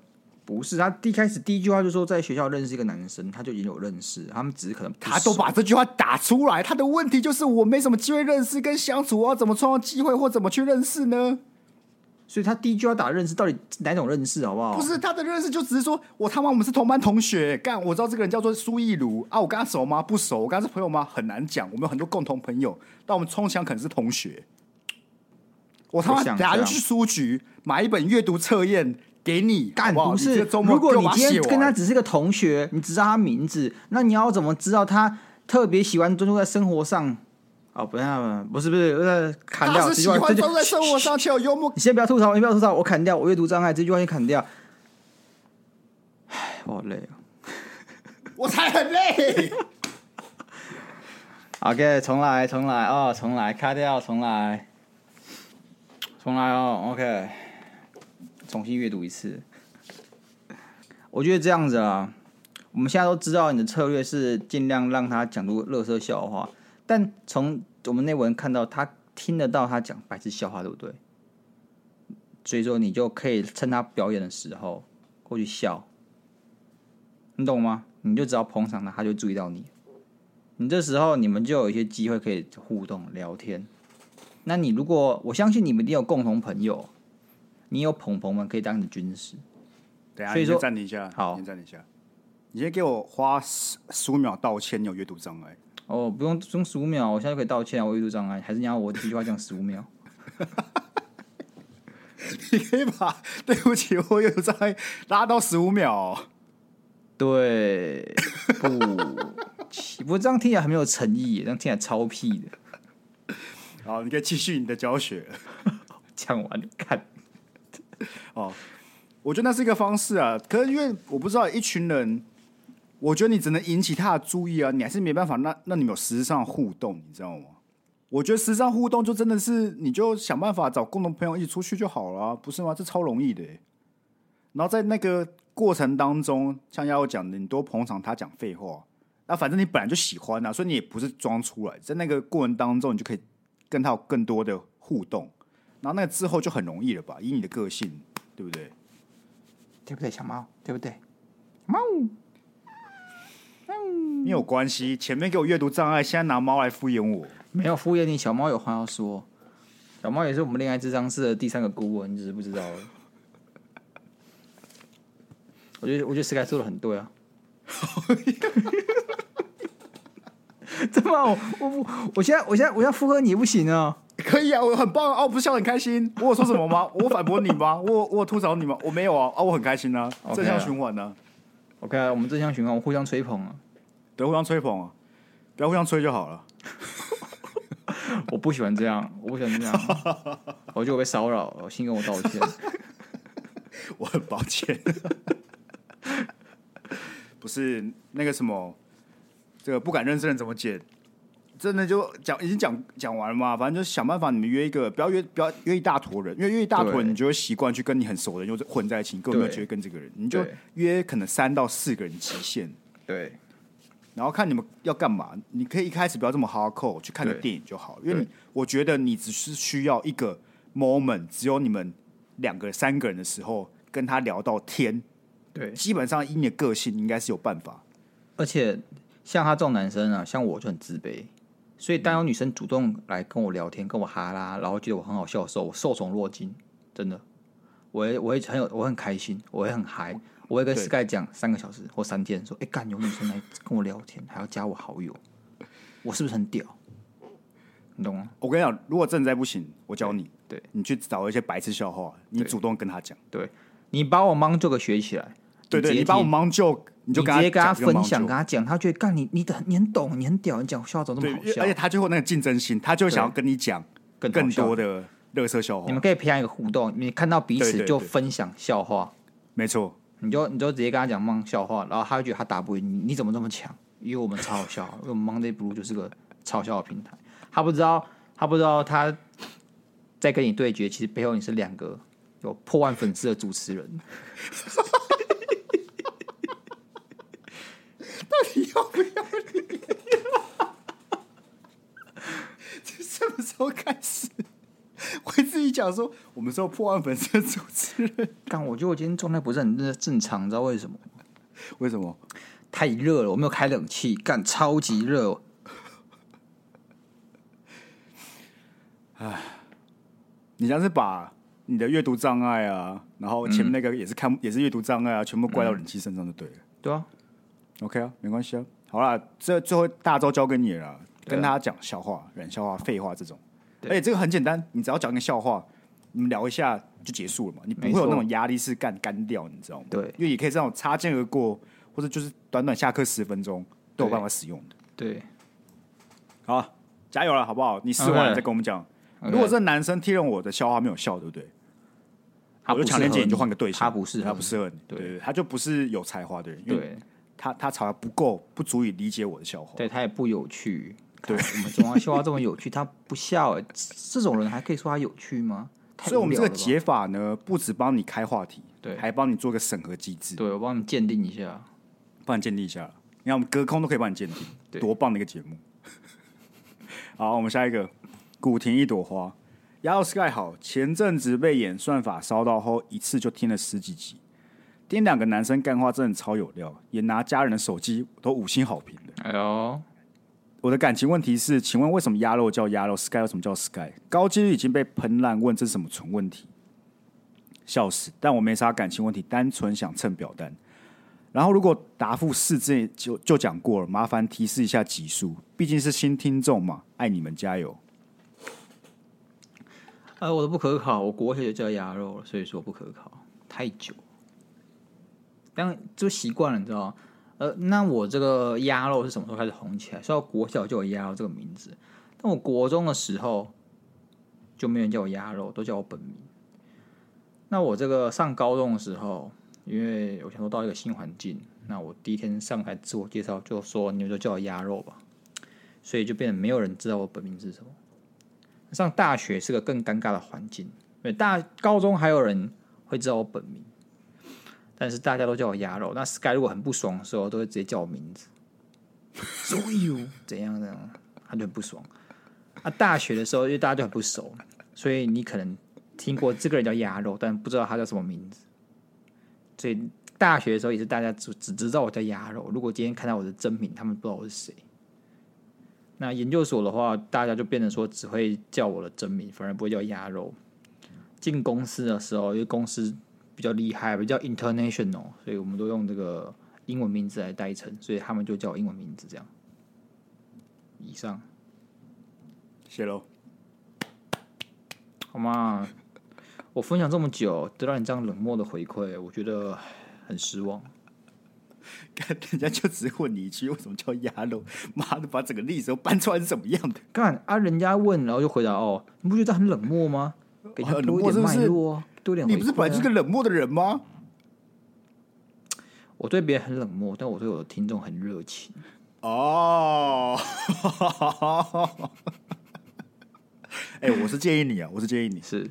不是，他第一开始第一句话就说在学校认识一个男生，他就已经有认识，他们只是可能他都把这句话打出来，他的问题就是我没什么机会认识跟相处，我要怎么创造机会或怎么去认识呢？所以他第一句话打认识，到底哪种认识好不好？不是他的认识，就只是说我他妈我们是同班同学，干我知道这个人叫做苏一如啊，我跟他熟吗？不熟，我跟他是朋友吗？很难讲，我们有很多共同朋友，但我们冲墙可能是同学。我他妈等下就去书局买一本阅读测验。给你干不是？如果你今天跟他只是个同学，你只知道他名字，那你要怎么知道他特别喜欢专注在生活上？哦，不要，不是不是，呃，砍掉。他是喜欢专注在生活上，且有幽默。你先不要吐槽，你不要吐槽，我砍掉。我阅读障碍这句话先砍掉。唉，我好累啊！我才很累。[LAUGHS] OK，重来，重来哦，重来，卡掉，重来，重来哦，OK。重新阅读一次，我觉得这样子啊，我们现在都知道你的策略是尽量让他讲出乐色笑话，但从我们内文看到他听得到他讲白痴笑话，对不对？所以说你就可以趁他表演的时候过去笑，你懂吗？你就只要捧场他，他就注意到你。你这时候你们就有一些机会可以互动聊天。那你如果我相信你们一定有共同朋友。你有朋朋们可以当你的军师，等下，所以说暂停一下，好，先暂停一下。你先给我花十十五秒道歉，你有阅读障碍。哦，不用，不用十五秒，我现在就可以道歉，我阅读障碍，还是你要我一句话讲十五秒？[LAUGHS] 你可以把对不起，我阅读障碍拉到十五秒哦。对，不，不过这样听起来很没有诚意，这样听起来超屁的。好，你可以继续你的教学。讲完看。[LAUGHS] 哦，我觉得那是一个方式啊。可是因为我不知道一群人，我觉得你只能引起他的注意啊，你还是没办法让让你们有时尚互动，你知道吗？我觉得时尚互动就真的是你就想办法找共同朋友一起出去就好了，不是吗？这超容易的。然后在那个过程当中，像要我讲的，你多捧场他讲废话，那反正你本来就喜欢啊，所以你也不是装出来，在那个过程当中，你就可以跟他有更多的互动。然后那之后就很容易了吧？以你的个性，对不对？对不对，小猫？对不对？猫，没有关系。前面给我阅读障碍，现在拿猫来敷衍我，没有敷衍你。小猫有话要说，小猫也是我们恋爱智商室的第三个顾问，你只是不知道。[LAUGHS] 我觉得，我觉得 Sky 说的很对啊。[LAUGHS] [LAUGHS] 怎么？我我我现在我现在我要附和你不行啊？可以啊，我很棒啊！我不是笑很开心，我有说什么吗？[LAUGHS] 我反驳你吗？我我吐槽你吗？我没有啊！啊，我很开心啊正向循环呢、啊、？OK 啊，我们正向循环，我们互相吹捧啊，对，互相吹捧啊，不要互相吹就好了。[LAUGHS] 我不喜欢这样，我不喜欢这样，我觉得我被骚扰，我先跟我道歉，我很抱歉。[LAUGHS] 不是那个什么，这个不敢认识人怎么剪？真的就讲已经讲讲完了嘛，反正就想办法，你们约一个，不要约不要约一大坨人，因为约一大坨人，你就会习惯去跟你很熟的人就混在一起，你根本没有机会跟这个人，你就约可能三到四个人极限。对，然后看你们要干嘛，你可以一开始不要这么 hardcore，去看个电影就好，因为我觉得你只是需要一个 moment，只有你们两个三个人的时候跟他聊到天，对，基本上以你的个性应该是有办法，而且像他这种男生啊，像我就很自卑。所以，当有女生主动来跟我聊天，跟我哈拉，然后觉得我很好笑的时候，我受宠若惊，真的，我也我也很有，我很开心，我也很嗨，我会跟 Sky 讲三个小时或三天，说，哎，干有女生来跟我聊天，还要加我好友，我是不是很屌？你懂吗？我跟你讲，如果真的再不行，我教你，对，对你去找一些白痴笑话，你主动跟他讲，对，你把我芒这个学起来。对对，你帮我忙就你就直接跟他分享，跟他讲，他觉得干你你的你很懂，你很屌，你讲笑话怎么那么好笑？而且他最后那个竞争心，他就想要跟你讲更多的乐色笑话。你们可以培养一个互动，你看到彼此就分享笑话，没错。你就你就直接跟他讲忙笑话，然后他就觉得他打不赢你，你怎么这么强？因为我们超好笑，因为我们 Monday Blue 就是个超笑的平台。他不知道，他不知道他在跟你对决，其实背后你是两个有破万粉丝的主持人。[LAUGHS] 你要不要脸？这什么时候开始？我自己讲说，我们是破案粉丝的主持人。但，我觉得我今天状态不是很正常，你知道为什么？为什么？太热了，我没有开冷气，干超级热。唉，你像是把你的阅读障碍啊，然后前面那个也是看、嗯、也是阅读障碍啊，全部怪到冷气身上就对了。对啊，OK 啊，没关系啊。好了，这最后大招交给你了，跟大家讲笑话、冷笑话、废话这种。而且这个很简单，你只要讲一个笑话，你们聊一下就结束了嘛，你不会有那种压力是干干掉，你知道吗？对，因为也可以这种擦肩而过，或者就是短短下课十分钟都有办法使用的。对，好，加油了，好不好？你试完了再跟我们讲。Okay. 如果这男生听了我的笑话没有笑，对不对？我就强烈建议你就换个对象，他不适合，他不适合你，对，他就不是有才华的人，对，因为他他吵得不够，不足以理解我的笑话，对他也不有趣。对，我们中华笑话这么有趣，他不笑，哎，这种人还可以说他有趣吗？所以，我们这个解法呢，不止帮你开话题，对，还帮你做个审核机制。对，我帮你鉴定一下，帮你鉴定一下。你看，我们隔空都可以帮你鉴定，多棒的一个节目！[LAUGHS] 好，我们下一个，古亭一朵花，鸭肉 Sky 好。前阵子被演算法烧到后，一次就听了十几集，听两个男生干话真的超有料，也拿家人的手机都五星好评的。哎呦！我的感情问题是，请问为什么鸭肉叫鸭肉，Sky 为什么叫 Sky？高几率已经被喷烂，问这是什么蠢问题？笑死！但我没啥感情问题，单纯想蹭表单。然后如果答复是这就就讲过了，麻烦提示一下级数，毕竟是新听众嘛，爱你们，加油！呃，我的不可考，我国学就叫鸭肉了，所以说不可考，太久，但就习惯了，你知道吗？呃，那我这个鸭肉是什么时候开始红起来？说到国小就有鸭肉这个名字，但我国中的时候就没人叫我鸭肉，都叫我本名。那我这个上高中的时候，因为我想说到一个新环境，那我第一天上台自我介绍就说你们就叫我鸭肉吧，所以就变得没有人知道我本名是什么。上大学是个更尴尬的环境，因为大高中还有人会知道我本名。但是大家都叫我鸭肉，那 Sky 如果很不爽的时候，都会直接叫我名字。所以怎样怎样，他就很不爽。啊，大学的时候，因为大家就很不熟，所以你可能听过这个人叫鸭肉，但不知道他叫什么名字。所以大学的时候也是大家只只知道我叫鸭肉。如果今天看到我的真名，他们不知道我是谁。那研究所的话，大家就变成说只会叫我的真名，反而不会叫鸭肉。进公司的时候，因为公司。比较厉害，比较 international，所以我们都用这个英文名字来代称，所以他们就叫我英文名字这样。以上，谢喽，好吗？我分享这么久，得到你这样冷漠的回馈，我觉得很失望。看人家就只问你一句，为什么叫鸭肉？[LAUGHS] 妈的，把整个历史都搬出来是怎么样的？干啊！人家问，然后就回答哦，你不觉得很冷漠吗？给他多一点脉络啊。你不是本来就是个冷漠的人吗？我对别人很冷漠，但我对我的听众很热情。哦，[LAUGHS] 哎，我是建议你啊，我是建议你是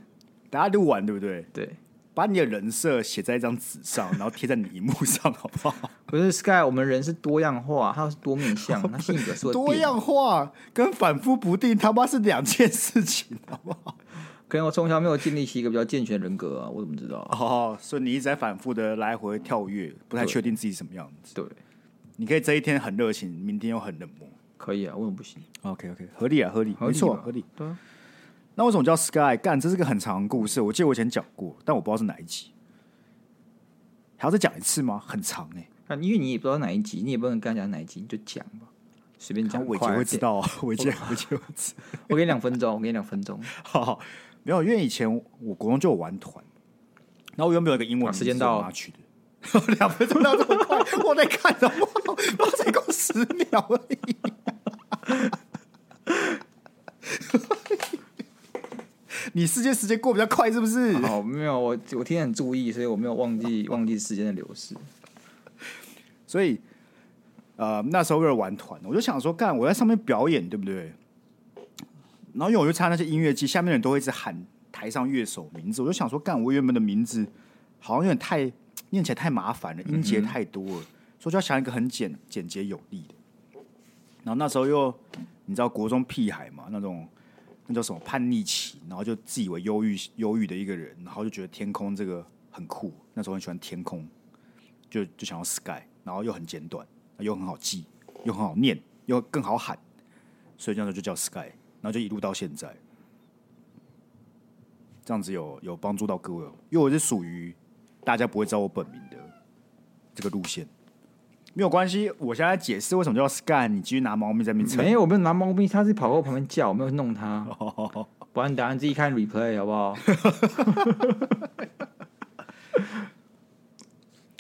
大家录完对不对？对，把你的人设写在一张纸上，然后贴在你荧幕上，好不好？[LAUGHS] 不是 Sky，我们人是多样化，他是多面相，他性格是 [LAUGHS] 多样化，跟反复不定他妈是两件事情，好不好？可能我从小没有建立起一个比较健全的人格啊，我怎么知道？哦，所以你一直在反复的来回跳跃，不太确定自己什么样子。对，你可以这一天很热情，明天又很冷漠，可以啊？为什么不行？OK OK，合理啊，合理，合理没错，合理。对啊，那为什么叫 Sky？干，这是个很长的故事，我记得我以前讲过，但我不知道是哪一集，还要再讲一次吗？很长哎、欸，啊，因为你也不知道哪一集，你也不能跟他讲哪一集，你就讲吧，随便讲。伟杰会知道啊，伟杰，伟杰会知。我给你两分钟，我给你两分钟，好好。没有，因为以前我国中就有玩团，然后我原本有一个英文名字，时间到了，取的 [LAUGHS] 两分钟到这么快，我在看什么？我才过十秒而已。[LAUGHS] 你世界时间过比较快是不是？哦，没有，我我听很注意，所以我没有忘记忘记时间的流逝。所以，呃，那时候为了玩团，我就想说，干我在上面表演，对不对？然后因为我就唱那些音乐剧，下面的人都会一直喊台上乐手名字，我就想说，干我原本的名字好像有点太念起来太麻烦了，音节太多了，所以就要想一个很简简洁有力的。然后那时候又你知道国中屁孩嘛，那种那叫什么叛逆期，然后就自以为忧郁忧郁的一个人，然后就觉得天空这个很酷，那时候很喜欢天空，就就想要 Sky，然后又很简短，又很好记，又很好念，又更好喊，所以这样子就叫 Sky，然后就一路到现在，这样子有有帮助到各位，因为我是属于大家不会知道我本名的这个路线。没有关系，我现在解释为什么叫 Scan，你继续拿猫咪在那边蹭。没有，我没有拿猫咪，它是跑过我旁边叫，我没有弄它。[LAUGHS] 不然等下自己看 replay 好不好？[LAUGHS]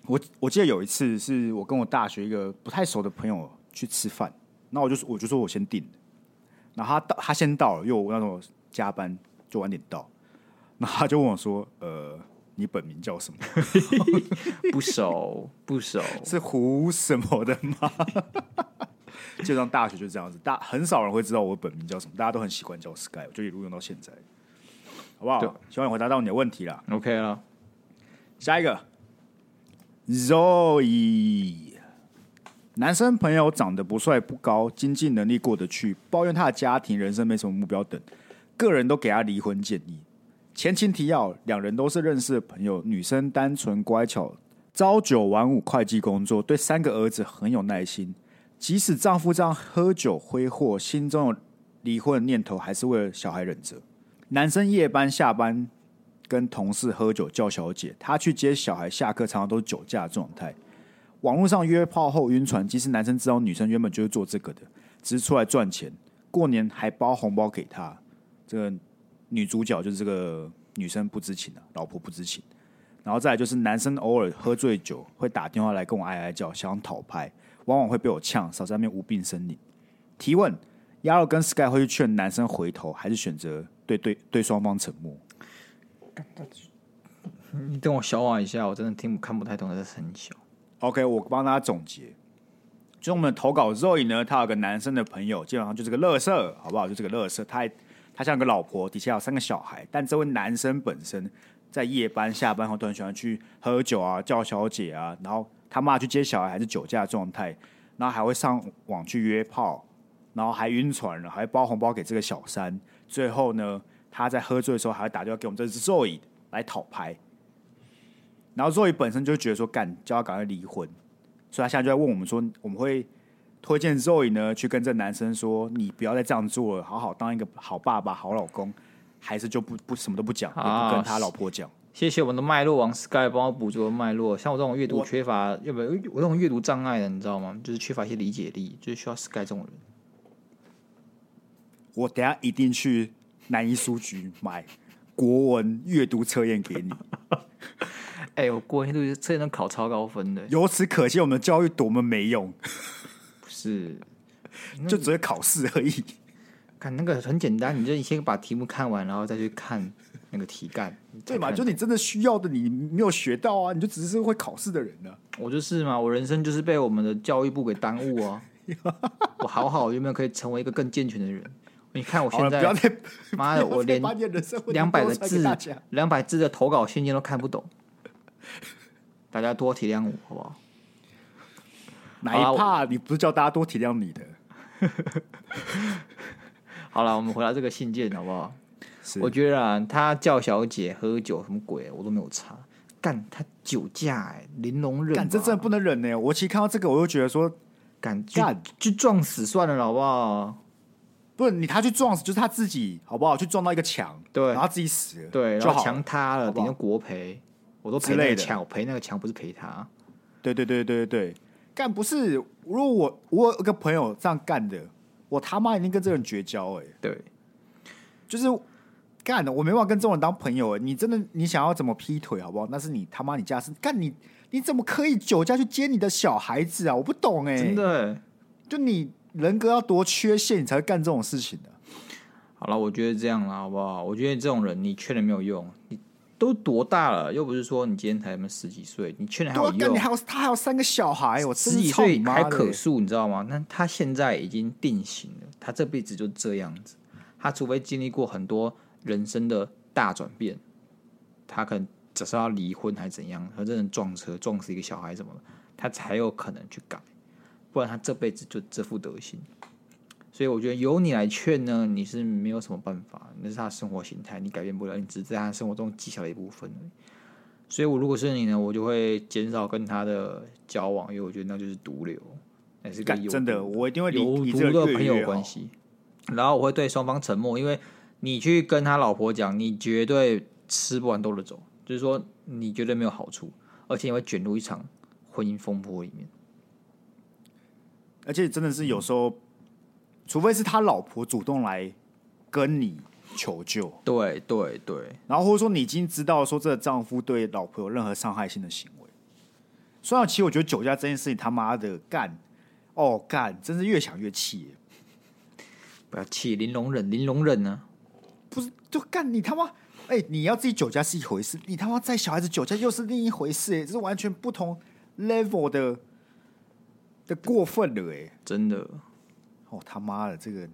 我我记得有一次是我跟我大学一个不太熟的朋友去吃饭，那我就我就说我先订，然后他到他先到了，因为我那时候加班就晚点到，然后他就问我说：“呃。”你本名叫什么？[LAUGHS] 不熟，不熟，[LAUGHS] 是胡什么的吗？[LAUGHS] 就上大学就这样子，大很少人会知道我本名叫什么，大家都很习惯叫 Sky，我就一路用到现在，好不好？希望你回答到你的问题了。OK 了，下一个，Zoe，男生朋友长得不帅不高，经济能力过得去，抱怨他的家庭、人生没什么目标等，个人都给他离婚建议。前情提要：两人都是认识的朋友，女生单纯乖巧，朝九晚五会计工作，对三个儿子很有耐心。即使丈夫这样喝酒挥霍，心中有离婚的念头，还是为了小孩忍着。男生夜班下班跟同事喝酒叫小姐，他去接小孩下课，常常都是酒驾状态。网络上约炮后晕船，其实男生知道女生原本就是做这个的，只是出来赚钱。过年还包红包给他，这个。女主角就是这个女生不知情啊，老婆不知情，然后再来就是男生偶尔喝醉酒会打电话来跟我哀哀叫，想讨拍，往往会被我呛，少在那边无病呻吟。提问：鸭肉跟 Sky 会去劝男生回头，还是选择对对对双方沉默？你等我消化一下，我真的听看不太懂，这是很小。OK，我帮大家总结，就我们的投稿 Zoe 呢，他有个男生的朋友，基本上就是个乐色，好不好？就这个乐色，他。他像个老婆，底下有三个小孩，但这位男生本身在夜班下班后都很喜欢去喝酒啊，叫小姐啊，然后他妈去接小孩还是酒驾状态，然后还会上网去约炮，然后还晕船了，还包红包给这个小三，最后呢，他在喝醉的时候还会打电话给我们这只 Zoe 来讨牌，然后 Zoe 本身就觉得说干，就要赶快离婚，所以他现在就在问我们说，我们会。推荐 Zoe 呢，去跟这男生说：“你不要再这样做了，好好当一个好爸爸、好老公。”还是就不不什么都不讲，也不跟他老婆讲。谢谢我们的脉络王 Sky 帮我补足脉络。像我这种阅读缺乏，要不我，我这种阅读障碍的，你知道吗？就是缺乏一些理解力，就是需要 Sky 这种人。我等下一定去南一书局买国文阅读测验给你。[LAUGHS] 哎、欸，我国文阅读测验能考超高分的，由此可见我们的教育多么没用。不是，[LAUGHS] 就只会考试而已。看那个很简单，你就你先把题目看完，然后再去看那个题干，对嘛？就你真的需要的，你没有学到啊，你就只是会考试的人呢、啊。我就是嘛，我人生就是被我们的教育部给耽误啊。[LAUGHS] 我好好有没有可以成为一个更健全的人？你看我现在，妈的，我连两百个字、两百字的投稿信件都看不懂，[LAUGHS] 大家多体谅我，好不好？哪一怕你不是叫大家多体谅你的？[LAUGHS] 好了，我们回到这个信件好不好？我觉得啊，他叫小姐喝酒什么鬼，我都没有查。干他酒驾哎，玲珑忍，干这真的不能忍呢。我其实看到这个，我就觉得说，干干去撞死算了，好不好？不是你他去撞死，就是他自己好不好？去撞到一个墙，对，然后自己死了，对，然后墙塌了，顶个国赔，我都赔那个墙，我赔那个墙，不是赔他。对对对对对对。干不是，如果我我有个朋友这样干的，我他妈一定跟这个人绝交哎、欸！对，就是干的，我没办法跟这种人当朋友哎、欸！你真的你想要怎么劈腿好不好？那是你他妈你家事干你你怎么可以酒驾去接你的小孩子啊？我不懂哎、欸！真的、欸，就你人格要多缺陷，你才会干这种事情的。好了，我觉得这样了好不好？我觉得这种人你劝了没有用。你都多大了？又不是说你今天才什么十几岁，你劝人还有用？你还有他还有三个小孩，我十几岁还可塑，你知道吗？那他现在已经定型了，他这辈子就这样子。他除非经历过很多人生的大转变，他可能只是要离婚还是怎样，他真的撞车撞死一个小孩什么的，他才有可能去改。不然他这辈子就这副德行。所以我觉得由你来劝呢，你是没有什么办法，那是他的生活形态，你改变不了，你只是在他生活中极小的一部分而已。所以我如果是你呢，我就会减少跟他的交往，因为我觉得那就是毒瘤，那是跟有真的，我一定会有毒的朋友关系。然后我会对双方沉默，因为你去跟他老婆讲，你绝对吃不完兜着走，就是说你绝对没有好处，而且你会卷入一场婚姻风波里面。而且真的是有时候，嗯、除非是他老婆主动来跟你。求救，对对对，然后或者说你已经知道说这个丈夫对老婆有任何伤害性的行为，虽然其实我觉得酒驾这件事情他妈的干哦干，真是越想越气。不要气，零容忍，零容忍呢？不是，就干你他妈！哎、欸，你要自己酒驾是一回事，你他妈在小孩子酒驾又是另一回事，哎，这是完全不同 level 的的过分了，哎，真的，哦他妈的这个。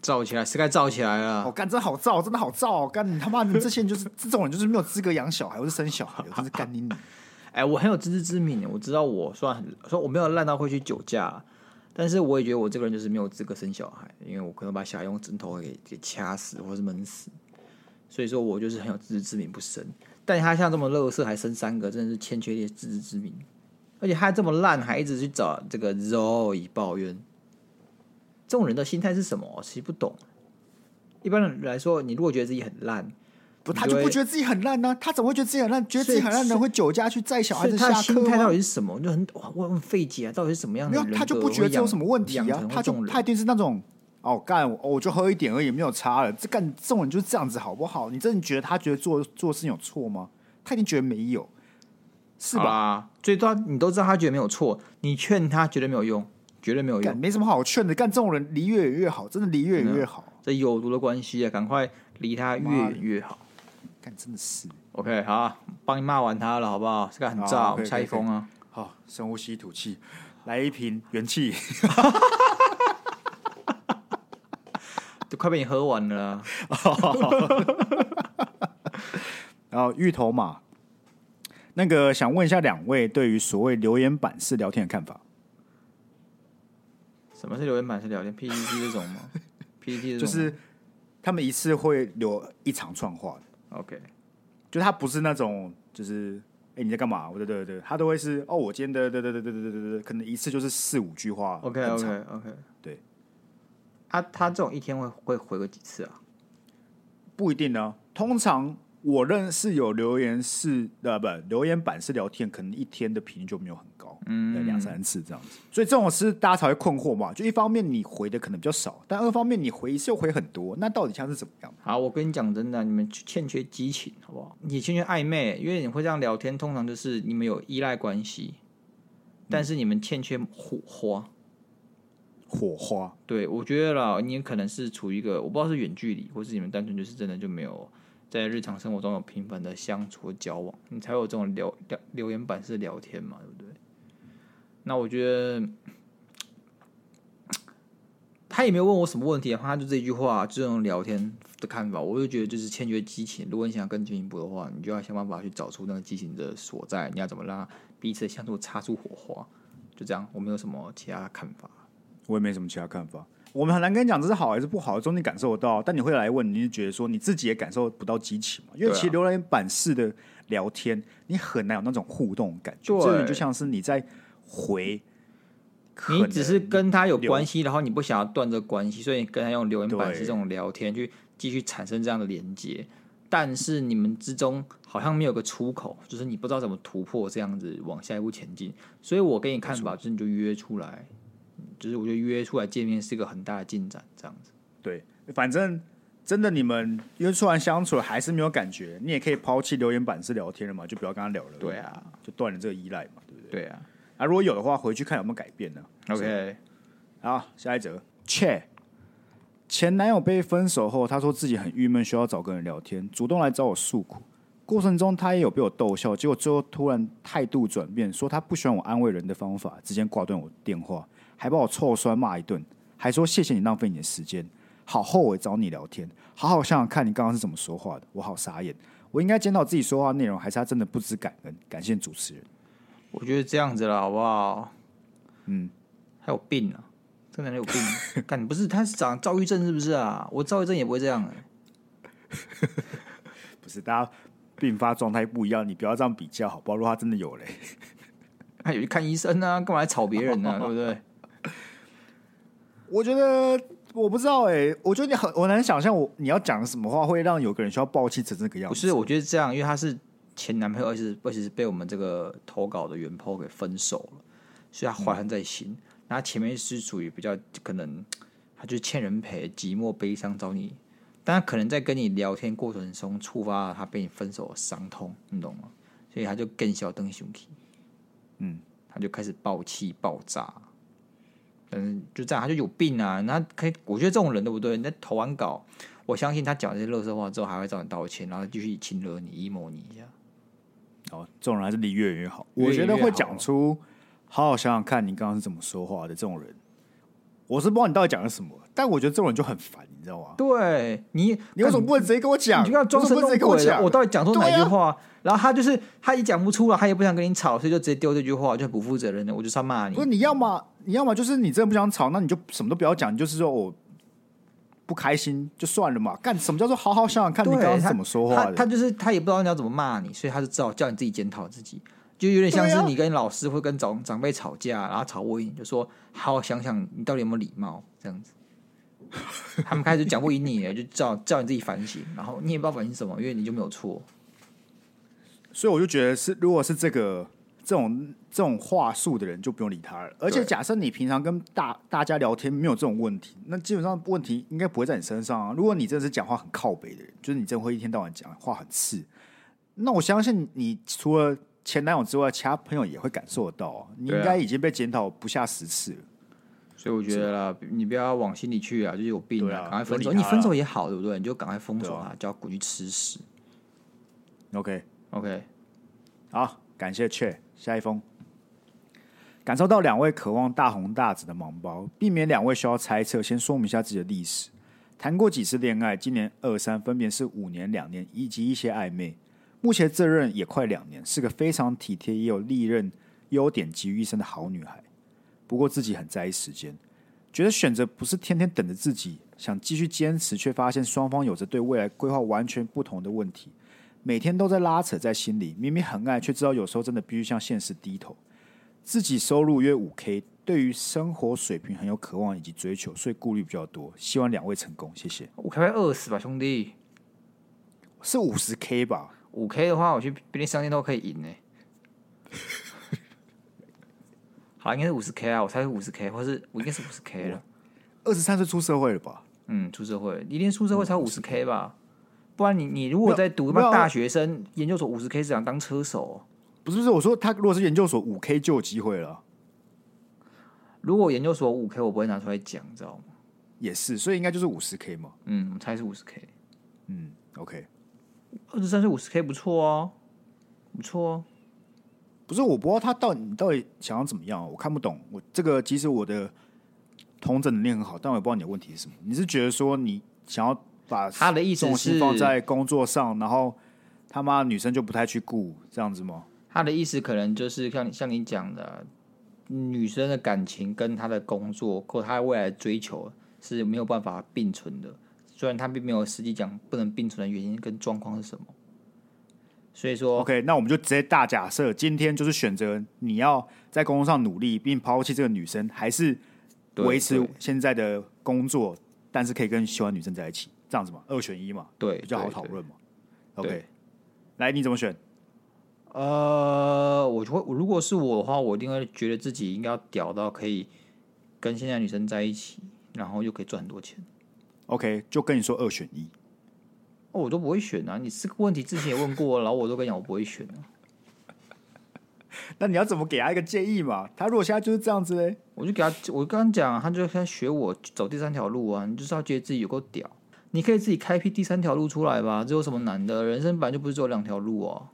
造起来是该造起来了。我干、哦，真好造，真的好造。干你他妈，你这些人就是这种人，就是没有资格养小孩或是生小孩，我就是干你你。[LAUGHS] 哎，我很有自知之明，我知道我算很说我没有烂到会去酒驾，但是我也觉得我这个人就是没有资格生小孩，因为我可能把小孩用针头给给掐死或是闷死，所以说我就是很有自知之明不生。但他像这么乐色还生三个，真的是欠缺一些自知之明，而且他这么烂还一直去找这个 Zoe 抱怨。这种人的心态是什么？其实不懂。一般人来说，你如果觉得自己很烂，不，他就不觉得自己很烂呢？他怎么会觉得自己很烂？觉得自己很烂的人会酒驾去载小孩子下课？他心态到底是什么？就很哇，我很费解啊！到底是什么样的人？他就不觉得这有什么问题啊？他就他一定是那种哦，干我就喝一点而已，没有差了。这干这种人就是这样子，好不好？你真的觉得他觉得做做事情有错吗？他一定觉得没有，是吧？最多你都知道他觉得没有错，你劝他绝对没有用。绝对没有用，没什么好劝的。干这种人离越远越好，真的离越远越好。这有毒的关系啊，赶快离他越远越好。干真的是。OK，好，帮你骂完他了，好不好？这个很炸，我们拆封啊。好，深呼吸吐气，来一瓶元气。[LAUGHS] 都快被你喝完了。[LAUGHS] 然后芋头嘛，那个想问一下两位对于所谓留言板式聊天的看法。什么是留言板？是聊天 [LAUGHS] PPT 这种吗？[LAUGHS] PPT 就是他们一次会留一长串话的。OK，就他不是那种，就是哎你在干嘛？对对对，他都会是哦我今天的对对对对对对对，可能一次就是四五句话。OK OK OK，对。啊，他这种一天会会回个几次啊？不一定呢，通常。我认识有留言是呃不留言板是聊天，可能一天的频率就没有很高，嗯，两三次这样子。所以这种事大家才会困惑嘛。就一方面你回的可能比较少，但二方面你回一次又回很多，那到底像是怎么样？好，我跟你讲真的，你们欠缺激情，好不好？你欠缺暧昧，因为你会这样聊天，通常就是你们有依赖关系，但是你们欠缺火花。火花？对，我觉得啦，你可能是处于一个我不知道是远距离，或是你们单纯就是真的就没有。在日常生活中有频繁的相处交往，你才有这种聊聊留言板式聊天嘛，对不对？那我觉得他也没有问我什么问题的话，他就这句话，这种聊天的看法，我就觉得就是欠缺激情。如果你想更进一步的话，你就要想办法去找出那个激情的所在。你要怎么让彼此相处擦出火花？就这样，我没有什么其他看法。我也没什么其他看法。我们很难跟你讲这是好还是不好，总你感受得到。但你会来问，你就觉得说你自己也感受不到激情嘛？因为其实留言板式的聊天，你很难有那种互动感觉。这就像是你在回，你只是跟他有关系，然后你不想要断这关系，所以你跟他用留言板式这种聊天去继续产生这样的连接。但是你们之中好像没有个出口，就是你不知道怎么突破这样子往下一步前进。所以我给你看法，就是你就约出来。就是我觉得约出来见面是一个很大的进展，这样子。对，反正真的你们约出来相处了还是没有感觉，你也可以抛弃留言板式聊天了嘛，就不要跟他聊了。对啊，就断了这个依赖嘛，对不对？对啊。啊，如果有的话，回去看有没有改变呢？OK。好，下一则。切，前男友被分手后，他说自己很郁闷，需要找个人聊天，主动来找我诉苦。过程中他也有被我逗笑，结果最后突然态度转变，说他不喜欢我安慰人的方法，直接挂断我电话。还把我臭酸骂一顿，还说谢谢你浪费你的时间，好后悔找你聊天，好好想想看你刚刚是怎么说话的，我好傻眼，我应该检讨自己说话内容，还是他真的不知感恩？感谢主持人，我觉得这样子了，好不好？嗯，还有病啊，这男的有病，[LAUGHS] 干不是他是长躁郁症是不是啊？我躁郁症也不会这样、欸，[LAUGHS] 不是大家并发状态不一样，你不要这样比较好不好？如果他真的有嘞，他有去看医生啊，干嘛来吵别人呢、啊？[LAUGHS] 对不对？我觉得我不知道哎、欸，我觉得你很我难想象我你要讲什么话会让有个人需要爆气成这个样子。不是，我觉得这样，因为他是前男朋友，而且是而且是被我们这个投稿的原 po 给分手了，所以他怀恨在心。那、嗯、前面是属于比较可能，他就欠人陪，寂寞悲伤找你，但他可能在跟你聊天过程中触发了他被你分手的伤痛，你懂吗？所以他就更小灯熊气，嗯，他就开始爆气爆炸。嗯，就这样，他就有病啊！那可以，我觉得这种人对不对？那投完稿，我相信他讲这些垃圾话之后，还会找你道歉，然后继续亲热你、emo 你一下。哦，这种人还是离越远越好。越越越好。我觉得会讲出“好好想想看你刚刚是怎么说话的”这种人，我是不知道你到底讲了什么，但我觉得这种人就很烦，你知道吗？对你，你为什么不能直接跟我讲？你就要装神弄鬼的。我到底讲出哪句话？然后他就是他也讲不出了，他也不想跟你吵，所以就直接丢这句话，就很不负责任的。我就是要骂你。不是你要么你要么就是你真的不想吵，那你就什么都不要讲，你就是说我不开心就算了嘛。干什么叫做好好想想看你刚刚怎么说话的？他，他，他就是他也不知道你要怎么骂你，所以他就只好叫你自己检讨自己，就有点像是你跟老师会跟长长辈吵架，然后吵过瘾，就说好好想想你到底有没有礼貌这样子。他们开始讲不赢你，就叫叫你自己反省，然后你也不知道反省什么，因为你就没有错。所以我就觉得是，如果是这个这种这种话术的人，就不用理他了。而且假设你平常跟大大家聊天没有这种问题，那基本上问题应该不会在你身上啊。如果你真的是讲话很靠北的人，就是你真的会一天到晚讲话很刺，那我相信你除了前男友之外，其他朋友也会感受得到啊。你应该已经被检讨不下十次了。所以我觉得啦，你不要往心里去啊，就是有病啊，赶快分手。你分手也好，对不对？你就赶快封锁他，叫他滚去吃屎。OK。OK，好，感谢 Chat。下一封，感受到两位渴望大红大紫的盲包，避免两位需要猜测，先说明一下自己的历史。谈过几次恋爱，今年二三，分别是五年、两年以及一些暧昧。目前这任也快两年，是个非常体贴也有历任优点集于一身的好女孩。不过自己很在意时间，觉得选择不是天天等着自己，想继续坚持，却发现双方有着对未来规划完全不同的问题。每天都在拉扯在心里，明明很爱，却知道有时候真的必须向现实低头。自己收入约五 K，对于生活水平很有渴望以及追求，所以顾虑比较多。希望两位成功，谢谢。五 K 会饿死吧，兄弟？是五十 K 吧？五 K 的话，我去便利商店都可以赢呢。[LAUGHS] 好，应该是五十 K 啊，我猜是五十 K，或是我应该是五十 K 了。二十三岁出社会了吧？嗯，出社会，一定出社会才五十 K 吧？不然你你如果在读什么大学生研究所五十 K 是想当车手？喔，不是不是，我说他如果是研究所五 K 就有机会了。如果研究所五 K 我不会拿出来讲，知道吗？也是，所以应该就是五十 K 嘛。嗯，我猜是五十 K。嗯，OK，二十三岁五十 K 不错哦，不错哦。不是，我不知道他到底你到底想要怎么样，我看不懂。我这个其实我的同整能力很好，但我也不知道你的问题是什么。你是觉得说你想要？把他的意思是放在工作上，然后他妈女生就不太去顾这样子吗？他的意思可能就是像像你讲的，女生的感情跟她的工作或她未来的追求是没有办法并存的。虽然他并没有实际讲不能并存的原因跟状况是什么。所以说，OK，那我们就直接大假设，今天就是选择你要在工作上努力并抛弃这个女生，还是维持现在的工作，但是可以跟喜欢女生在一起。这样子嘛，二选一嘛，对，比较好讨论嘛。OK，来，你怎么选？呃，我会，如果是我的话，我一定会觉得自己应该要屌到可以跟现在女生在一起，然后又可以赚很多钱。OK，就跟你说二选一。哦，我都不会选啊！你这个问题之前也问过，然后我都跟你讲，我不会选啊。[LAUGHS] 那你要怎么给他一个建议嘛？他如果现在就是这样子嘞，我就给他，我刚刚讲，他就开始学我走第三条路啊！你就是要觉得自己有够屌。你可以自己开辟第三条路出来吧，这有什么难的？人生本来就不是只有两条路哦。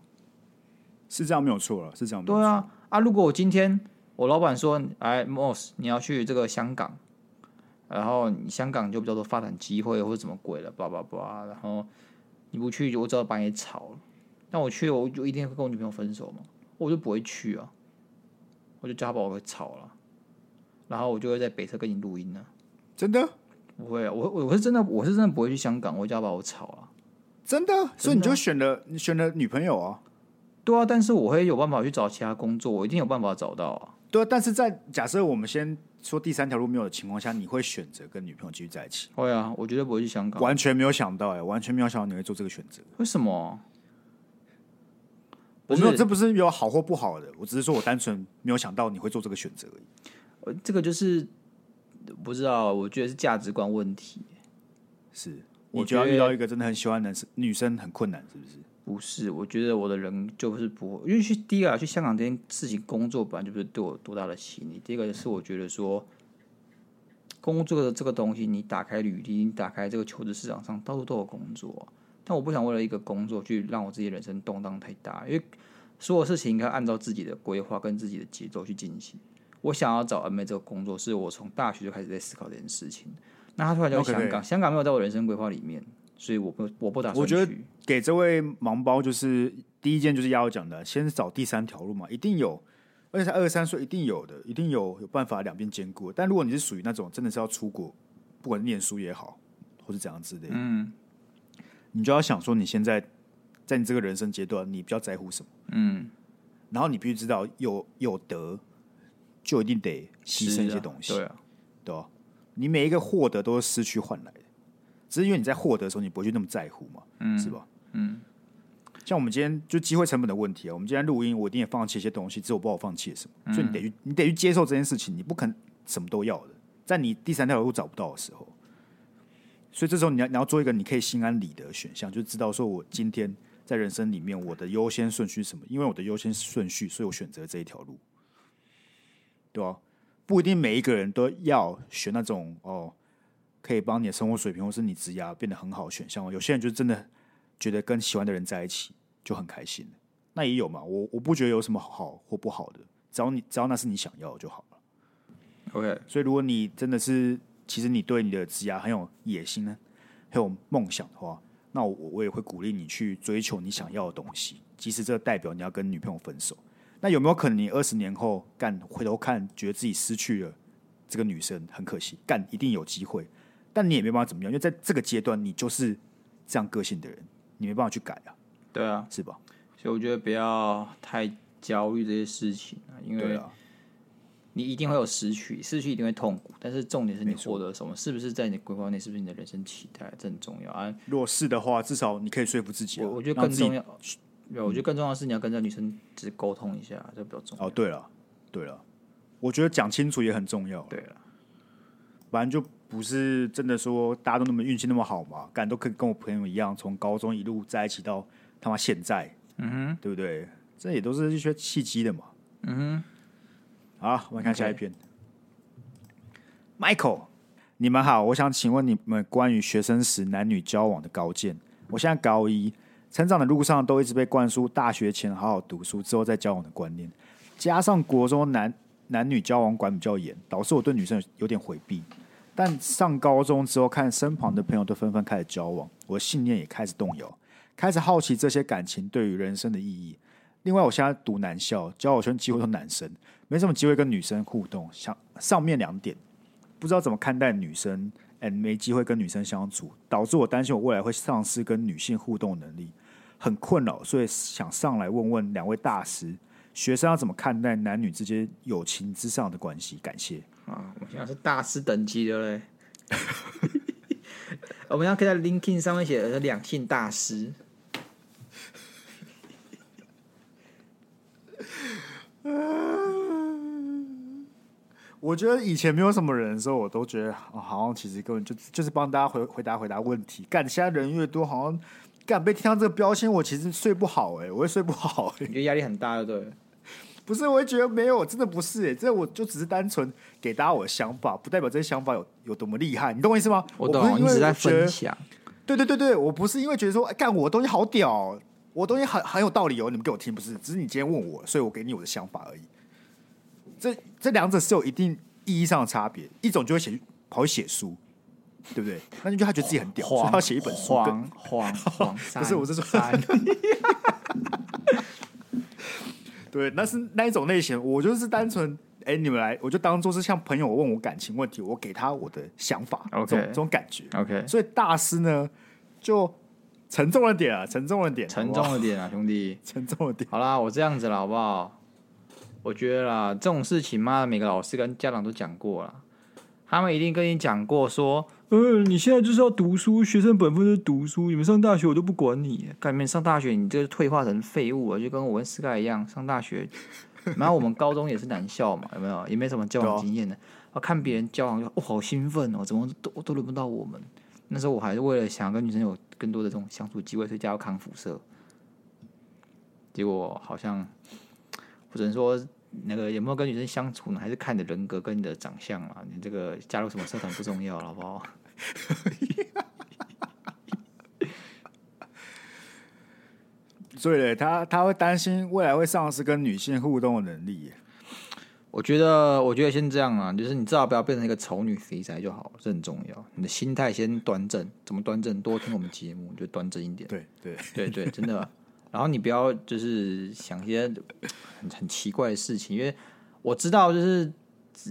是这样没有错了，是这样。对啊，啊，如果我今天我老板说，哎，Moss，你要去这个香港，然后香港就比较多发展机会或者什么鬼了，叭叭叭，然后你不去，我只好把你炒了。那我去，我就一定会跟我女朋友分手嘛，我就不会去啊，我就叫他把我给炒了。然后我就会在北车跟你录音呢。真的？不会啊，我我是真的，我是真的不会去香港，我就要把我炒了。真的？所以你就选了你选了女朋友啊？对啊，但是我会有办法去找其他工作，我一定有办法找到啊。对啊，但是在假设我们先说第三条路没有的情况下，你会选择跟女朋友继续在一起？会啊，我绝对不会去香港。完全没有想到哎、欸，完全没有想到你会做这个选择。为什么？我没有，这不是有好或不好的，我只是说我单纯没有想到你会做这个选择而已。呃，这个就是不知道，我觉得是价值观问题。是，我觉得遇到一个真的很喜欢男生女生很困难，是不是？不是，我觉得我的人就是不会，因为去第一个去香港这件事情工作本来就不是对我多大的吸引力。第二个是我觉得说，工作的这个东西，你打开履历，你打开这个求职市场上，到处都有工作。但我不想为了一个工作去让我自己人生动荡太大，因为所有事情应该按照自己的规划跟自己的节奏去进行。我想要找 M A 这个工作，是我从大学就开始在思考这件事情。那他突然就香港，okay, 香港没有在我人生规划里面。所以我不我不打算。我觉得给这位盲包就是第一件就是要讲的，先找第三条路嘛，一定有，而且才二十三岁，一定有的，一定有有办法两边兼顾。但如果你是属于那种真的是要出国，不管念书也好，或是怎样之类的，嗯，你就要想说你现在在你这个人生阶段，你比较在乎什么？嗯，然后你必须知道有有得就一定得牺牲一些东西，对啊，对吧？你每一个获得都是失去换来的。只是因为你在获得的时候，你不会去那么在乎嘛，嗯、是吧？嗯，像我们今天就机会成本的问题啊，我们今天录音，我一定也放弃一些东西，只是我不知道我放弃了什么，嗯、所以你得去，你得去接受这件事情，你不可能什么都要的，在你第三条路找不到的时候，所以这时候你要你要做一个你可以心安理得的选项，就知道说我今天在人生里面我的优先顺序是什么，因为我的优先顺序，所以我选择这一条路，对吧？不一定每一个人都要选那种哦。可以帮你的生活水平或是你职业变得很好的选项。有些人就真的觉得跟喜欢的人在一起就很开心，那也有嘛。我我不觉得有什么好或不好的，只要你只要那是你想要的就好了。OK，所以如果你真的是其实你对你的职业很有野心呢，很有梦想的话，那我我也会鼓励你去追求你想要的东西，即使这代表你要跟女朋友分手。那有没有可能你二十年后干回头看，觉得自己失去了这个女生，很可惜？干一定有机会。但你也没办法怎么样，因为在这个阶段，你就是这样个性的人，你没办法去改啊。对啊，是吧？所以我觉得不要太焦虑这些事情啊，因为你一定会有失去，失去一定会痛苦。但是重点是你获得什么，是不是在你规划内，是不是你的人生期待，这很重要啊。如果是的话，至少你可以说服自己啊。我我觉得更重要，对，我觉得更重要的是你要跟这女生只沟通一下，这比较重要。哦，对了，对了，我觉得讲清楚也很重要。对了，反正就。不是真的说大家都那么运气那么好嘛？感觉都可以跟我朋友一样，从高中一路在一起到他妈现在，嗯哼，对不对？这也都是一些契机的嘛，嗯哼。好，我们看下一篇。Okay. Michael，你们好，我想请问你们关于学生时男女交往的高见。我现在高一，成长的路上都一直被灌输大学前好好读书，之后再交往的观念，加上国中男男女交往管比较严，导致我对女生有点回避。但上高中之后，看身旁的朋友都纷纷开始交往，我信念也开始动摇，开始好奇这些感情对于人生的意义。另外，我现在读男校，交友圈几乎都男生，没什么机会跟女生互动。像上面两点，不知道怎么看待女生，哎，没机会跟女生相处，导致我担心我未来会丧失跟女性互动能力，很困扰。所以想上来问问两位大师，学生要怎么看待男女之间友情之上的关系？感谢。啊，我现在是大师等级的嘞。[LAUGHS] 我们要可以在 LinkedIn 上面写的是两性大师。[LAUGHS] 我觉得以前没有什么人的时候，我都觉得好像其实根本就就是帮大家回回答回答问题。干，现在人越多，好像干被贴上这个标签，我其实睡不好哎、欸，我会睡不好、欸，你觉得压力很大，对不对？不是，我会觉得没有，真的不是哎，这我就只是单纯给大家我的想法，不代表这些想法有有多么厉害，你懂我意思吗？我懂，我不是因为你在分享。对对对对，我不是因为觉得说，哎，干我的东西好屌，我的东西很很有道理哦，你们给我听，不是，只是你今天问我，所以我给你我的想法而已。这这两者是有一定意义上的差别，一种就会写跑去写书，对不对？那你就他觉得自己很屌，所以他要写一本书，黄黄黄，[LAUGHS] 不是，我是说。对，那是那一种类型。我就是单纯哎，你们来，我就当做是像朋友问我感情问题，我给他我的想法，OK，这种，这种感觉，OK。所以大师呢，就沉重了点啊，沉重了点，沉重了点啊，兄弟，[LAUGHS] 沉重了点。好啦，我这样子了，好不好？我觉得啦，这种事情嘛，每个老师跟家长都讲过了，他们一定跟你讲过说，呃，你现在就是要读书，学生本分就是读书，你们上大学我都不管你，干你们上大学你这个退化成废物啊，就跟我跟 Sky 一样，上大学。[LAUGHS] 然后我们高中也是男校嘛，有没有？也没什么交往经验的。我看别人交往就，哦，好兴奋哦，怎么都都轮不到我们？那时候我还是为了想跟女生有更多的这种相处机会，所以加入康辅社。结果好像，我只能说，那个有没有跟女生相处呢？还是看你的人格跟你的长相啊。你这个加入什么社团不重要，好不好？[LAUGHS] 所以他他会担心未来会丧失跟女性互动的能力。我觉得，我觉得先这样啊，就是你至少不要变成一个丑女肥宅就好，这很重要。你的心态先端正，怎么端正？多听我们节目，就端正一点。对对对对，真的。然后你不要就是想一些很很奇怪的事情，因为我知道就是。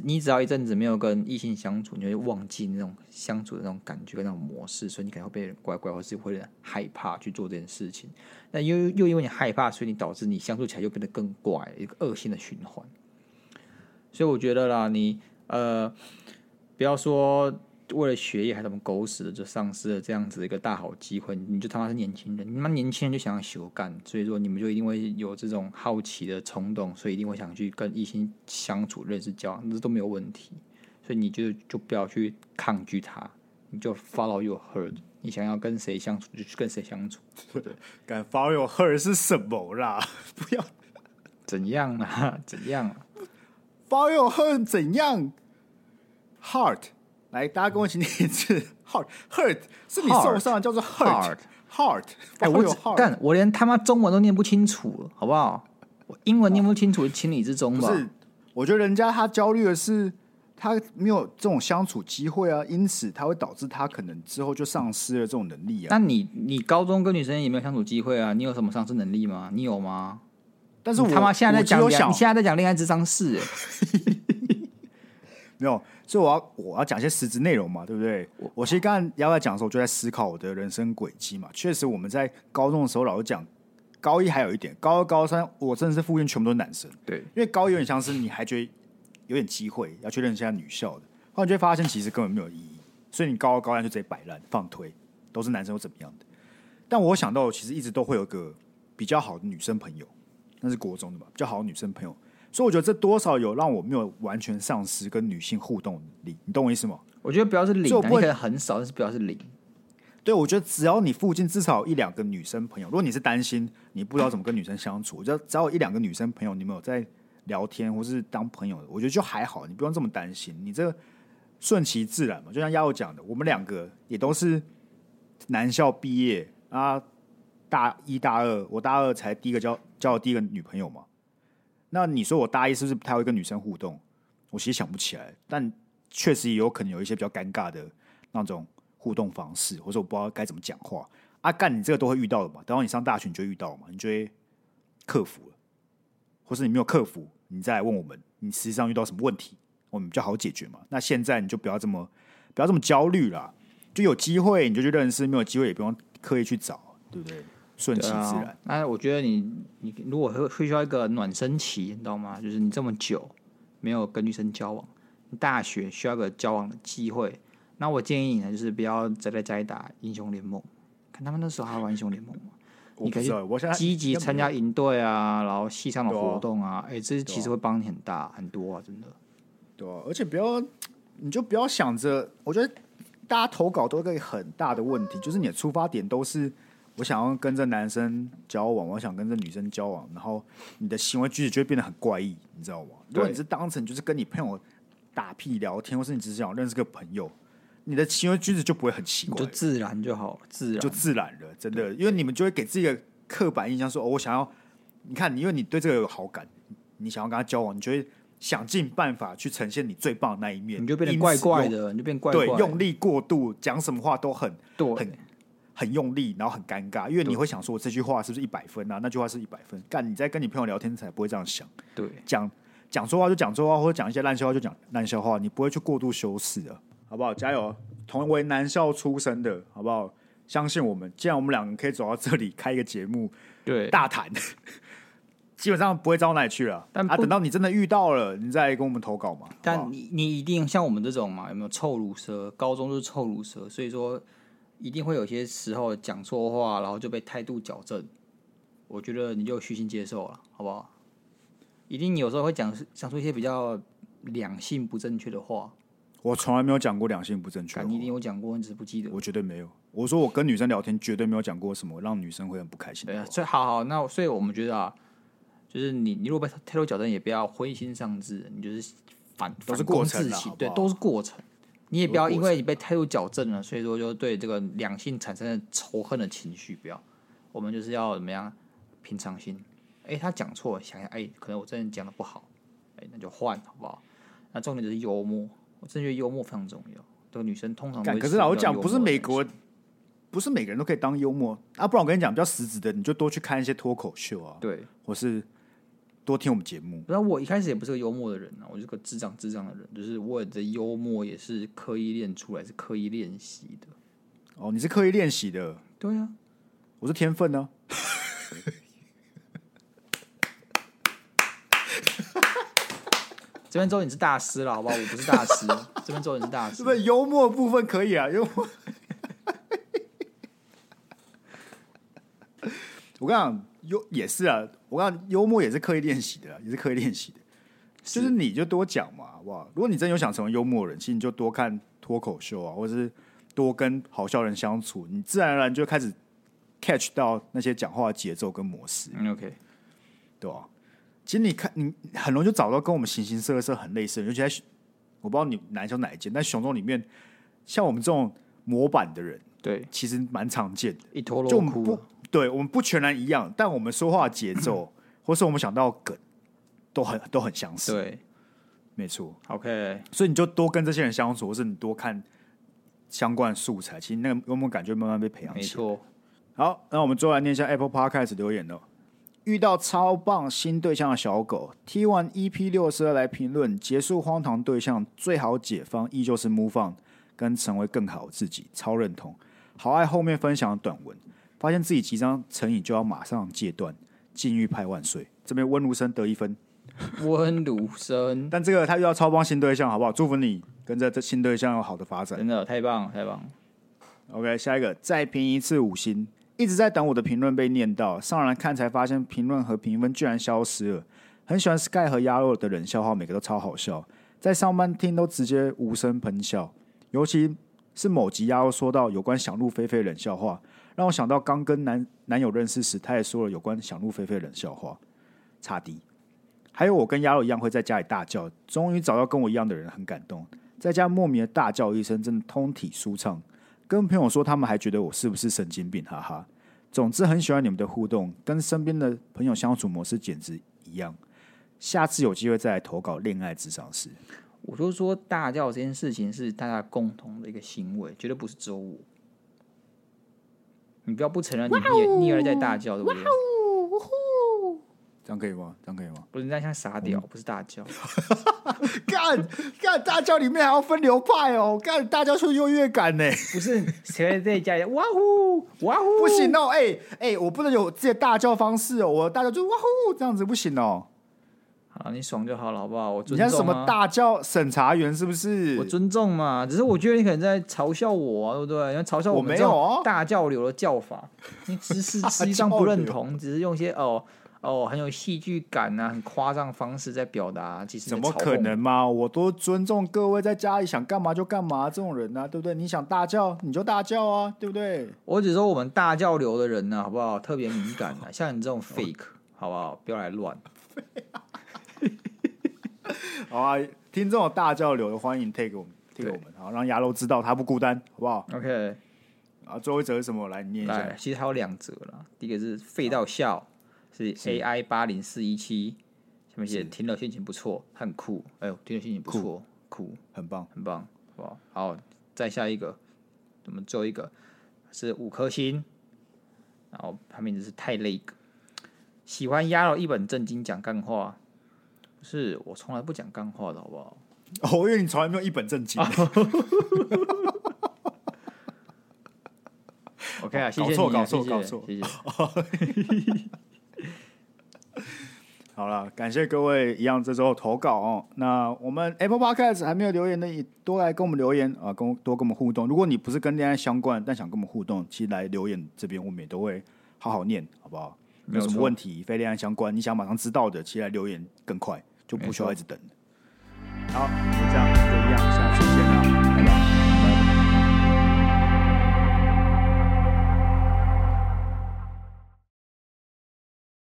你只要一阵子没有跟异性相处，你会忘记那种相处的那种感觉跟那种模式，所以你可能会被人怪怪，或是会害怕去做这件事情。那又又因为你害怕，所以你导致你相处起来又变得更怪，一个恶性的循环。所以我觉得啦，你呃，不要说。为了学业还怎么狗屎的就丧失了这样子一个大好机会，你就他妈是年轻人，你妈年轻人就想要休干，所以说你们就一定会有这种好奇的冲动，所以一定会想去跟异性相处、认识、交往，这都没有问题。所以你就就不要去抗拒他，你就 follow your heart，你想要跟谁相处就去跟谁相处。对，敢 follow your heart 是什么啦？不要怎样啊？怎样？follow your heart 怎样？heart。来，大家跟我一起念一次，heart hurt 是你受伤，叫做 hurt heart。哎，我干，我连他妈中文都念不清楚了，好不好？我英文念不清楚，情理之中吧。不是，我觉得人家他焦虑的是他没有这种相处机会啊，因此他会导致他可能之后就丧失了这种能力啊。那你你高中跟女生也没有相处机会啊？你有什么丧失能力吗？你有吗？但是我他妈现在在讲，你现在在讲恋爱智商室，[LAUGHS] 没有。所以我要我要讲一些实质内容嘛，对不对？我我其实刚刚要在讲的时候，我就在思考我的人生轨迹嘛。确实，我们在高中的时候老是讲，高一还有一点，高二、高三我真的是附近全部都是男生。对，因为高一有点像是你还觉得有点机会要去认识一下女校的，后来就会发现其实根本没有意义。所以你高二、高三就直接摆烂放推，都是男生又怎么样的？但我想到其实一直都会有个比较好的女生朋友，那是国中的嘛，比较好的女生朋友。所以我觉得这多少有让我没有完全丧失跟女性互动能力，你懂我意思吗？我觉得不要是零，你可能很少，但是不要是零。对，我觉得只要你附近至少有一两个女生朋友，如果你是担心你不知道怎么跟女生相处，我觉得只要有一两个女生朋友，你们有在聊天或是当朋友的，我觉得就还好，你不用这么担心，你这顺其自然嘛。就像亚欧讲的，我们两个也都是男校毕业啊，大一大二，我大二才第一个交交第一个女朋友嘛。那你说我大一是不是不太会跟女生互动？我其实想不起来，但确实也有可能有一些比较尴尬的那种互动方式，或者我不知道该怎么讲话。啊，干你这个都会遇到的嘛？等到你上大学你就遇到了嘛？你就会克服了，或是你没有克服，你再来问我们，你实际上遇到什么问题，我们比较好解决嘛？那现在你就不要这么不要这么焦虑了，就有机会你就去认识，没有机会也不用刻意去找，对不对？顺其自然。啊、那我觉得你，你如果会会需要一个暖身期，你知道吗？就是你这么久没有跟女生交往，你大学需要个交往的机会。那我建议你呢，就是不要宅在家里打英雄联盟。看他们那时候还玩英雄联盟吗？你可以积极参加营队啊，然后系上的活动啊。哎、啊欸，这其实会帮你很大很多啊，真的。对啊，而且不要，你就不要想着。我觉得大家投稿都有一个很大的问题，就是你的出发点都是。我想要跟这男生交往，我想跟这女生交往，然后你的行为举止就会变得很怪异，你知道吗？如果你是当成就是跟你朋友打屁聊天，或是你只是想认识个朋友，你的行为举止就不会很奇怪，就自然就好，自然。就自然了，真的，因为你们就会给自己一个刻板印象说，说哦，我想要你看你，因为你对这个有好感，你想要跟他交往，你就会想尽办法去呈现你最棒的那一面，你就变得怪怪的，你就变怪怪的，对，用力过度，讲什么话都很对。很。很用力，然后很尴尬，因为你会想说，我这句话是不是一百分啊？那句话是一百分，干你在跟你朋友聊天才不会这样想。对，讲讲错话就讲错话，或者讲一些烂笑话就讲烂笑话，你不会去过度修饰的，好不好？加油！同为男校出身的，好不好？相信我们，既然我们两个可以走到这里开一个节目，对，大谈，[LAUGHS] 基本上不会招到哪里去了。但啊，等到你真的遇到了，你再跟我们投稿嘛。但你你一定像我们这种嘛？有没有臭乳蛇？高中就是臭乳蛇，所以说一定会有些时候讲错话，然后就被态度矫正。我觉得你就虚心接受了，好不好？一定有时候会讲讲出一些比较两性不正确的话。我从来没有讲过两性不正确。你一定有讲过，你只是不记得。我绝对没有。我说我跟女生聊天，绝对没有讲过什么让女生会很不开心的。对啊，所以好好，那所以我们觉得啊，就是你你如果被态度矫正，也不要灰心丧志，你就是反都是过程，对，都是过程。你也不要因为你被态度矫正了，所以说就对这个两性产生了仇恨的情绪，不要。我们就是要怎么样？平常心。哎、欸，他讲错，想想，哎、欸，可能我真的讲的不好，哎、欸，那就换，好不好？那重点就是幽默。我真觉得幽默非常重要，这个女生通常会。可是老实讲，不是美国，不是每个人都可以当幽默啊。不然我跟你讲，比较实质的，你就多去看一些脱口秀啊，对，或是多听我们节目。然后我一开始也不是个幽默的人啊，我是个智障智障的人，就是我的幽默也是刻意练出来，是刻意练习的。哦，你是刻意练习的？对啊，我是天分呢、啊。[LAUGHS] 这边周你是大师了，好不好？我不是大师。[LAUGHS] 这边周你是大师，是不是幽默部分可以啊？幽默。[LAUGHS] 我跟你讲，幽也是啊。我讲，幽默也是刻意练习的，也是刻意练习的。是就是你就多讲嘛，好不好？如果你真有想成为幽默人，其实你就多看脱口秀啊，或者是多跟好笑人相处，你自然而然就开始 catch 到那些讲话的节奏跟模式。嗯，OK，对吧？其实你看，你很容易就找到跟我们形形色色很类似的，尤其在我不知道你男生哪一间，但熊中里面，像我们这种模板的人，对，其实蛮常见的。一坨螺，就我们不对，我们不全然一样，但我们说话节奏，[COUGHS] 或是我们想到梗，都很都很相似。对，没错。OK，所以你就多跟这些人相处，或是你多看相关的素材，其实那个幽默感就慢慢被培养起来。没错。好，那我们最后来念一下 Apple Podcast 留言了。遇到超棒新对象的小狗，听完 EP 六十二来评论，结束荒唐对象最好解放依旧是 move on，跟成为更好自己，超认同。好爱后面分享的短文，发现自己即将成瘾就要马上戒断，禁欲派万岁。这边温如生得一分，温如生。[LAUGHS] 但这个他遇到超棒新对象，好不好？祝福你跟着这新对象有好的发展，真的太棒了，太棒了。OK，下一个再评一次五星。一直在等我的评论被念到，上来看才发现评论和评分居然消失了。很喜欢 Sky 和鸭肉的冷笑话，每个都超好笑，在上班听都直接无声喷笑。尤其是某集鸭肉说到有关想入非非冷笑话，让我想到刚跟男男友认识时，他也说了有关想入非非冷笑话。差低。还有我跟鸭肉一样会在家里大叫，终于找到跟我一样的人，很感动。在家莫名的大叫一声，真的通体舒畅。跟朋友说，他们还觉得我是不是神经病？哈哈。总之很喜欢你们的互动，跟身边的朋友相处模式简直一样。下次有机会再来投稿恋爱咨商师。我就说大叫这件事情是大家共同的一个行为，绝对不是只有我。你不要不承认你也你也在大叫，对不对？这样可以吗？这样可以吗？不是，那像傻屌，不是大叫。[LAUGHS] 干干大叫里面还要分流派哦！干大叫出优越感呢？不是，[LAUGHS] 谁在这里叫哇呼哇呼？不行哦！哎、欸、哎、欸，我不能有自己的大叫方式哦！我大叫就哇呼，这样子不行哦。好，你爽就好了，好不好？我尊重、啊、你像什么大叫审查员是不是？我尊重嘛，只是我觉得你可能在嘲笑我啊，对不对？因为嘲笑我们这种大叫流的叫法，你只是实际上不认同，只是用一些哦。哦，很有戏剧感啊，很夸张方式在表达。其实怎么可能嘛？我多尊重各位在家里想干嘛就干嘛这种人啊，对不对？你想大叫你就大叫啊，对不对？我只说我们大叫流的人呢、啊，好不好？特别敏感啊，像你这种 fake，好不好？不要来乱。[LAUGHS] [LAUGHS] 好啊，听这种大交流的，欢迎 take 我们，take 我们，好让牙肉知道他不孤单，好不好？OK。啊，最后一则是什么？来念一下。其实还有两则了，第一个是废到笑。是 AI 八零四一七，下面写听了心情不错，很酷。哎呦，听了心情不错，酷，酷，很棒，很棒，好不好？好，再下一个，我们最后一个是五颗星，然后他名字是太累，喜欢鸭肉一本正经讲干话，是我从来不讲干话的好不好？哦，因为你从来没有一本正经。[LAUGHS] OK 啊，谢谢搞错，搞错，搞错。谢谢。[LAUGHS] 好了，感谢各位一样这周投稿哦。那我们 Apple Podcast 还没有留言的，也多来跟我们留言啊，跟多跟我们互动。如果你不是跟恋爱相关，但想跟我们互动，其实来留言这边我们也都会好好念，好不好？有什么问题非恋爱相关，你想马上知道的，其实来留言更快，就不需要一直等。好，就这样。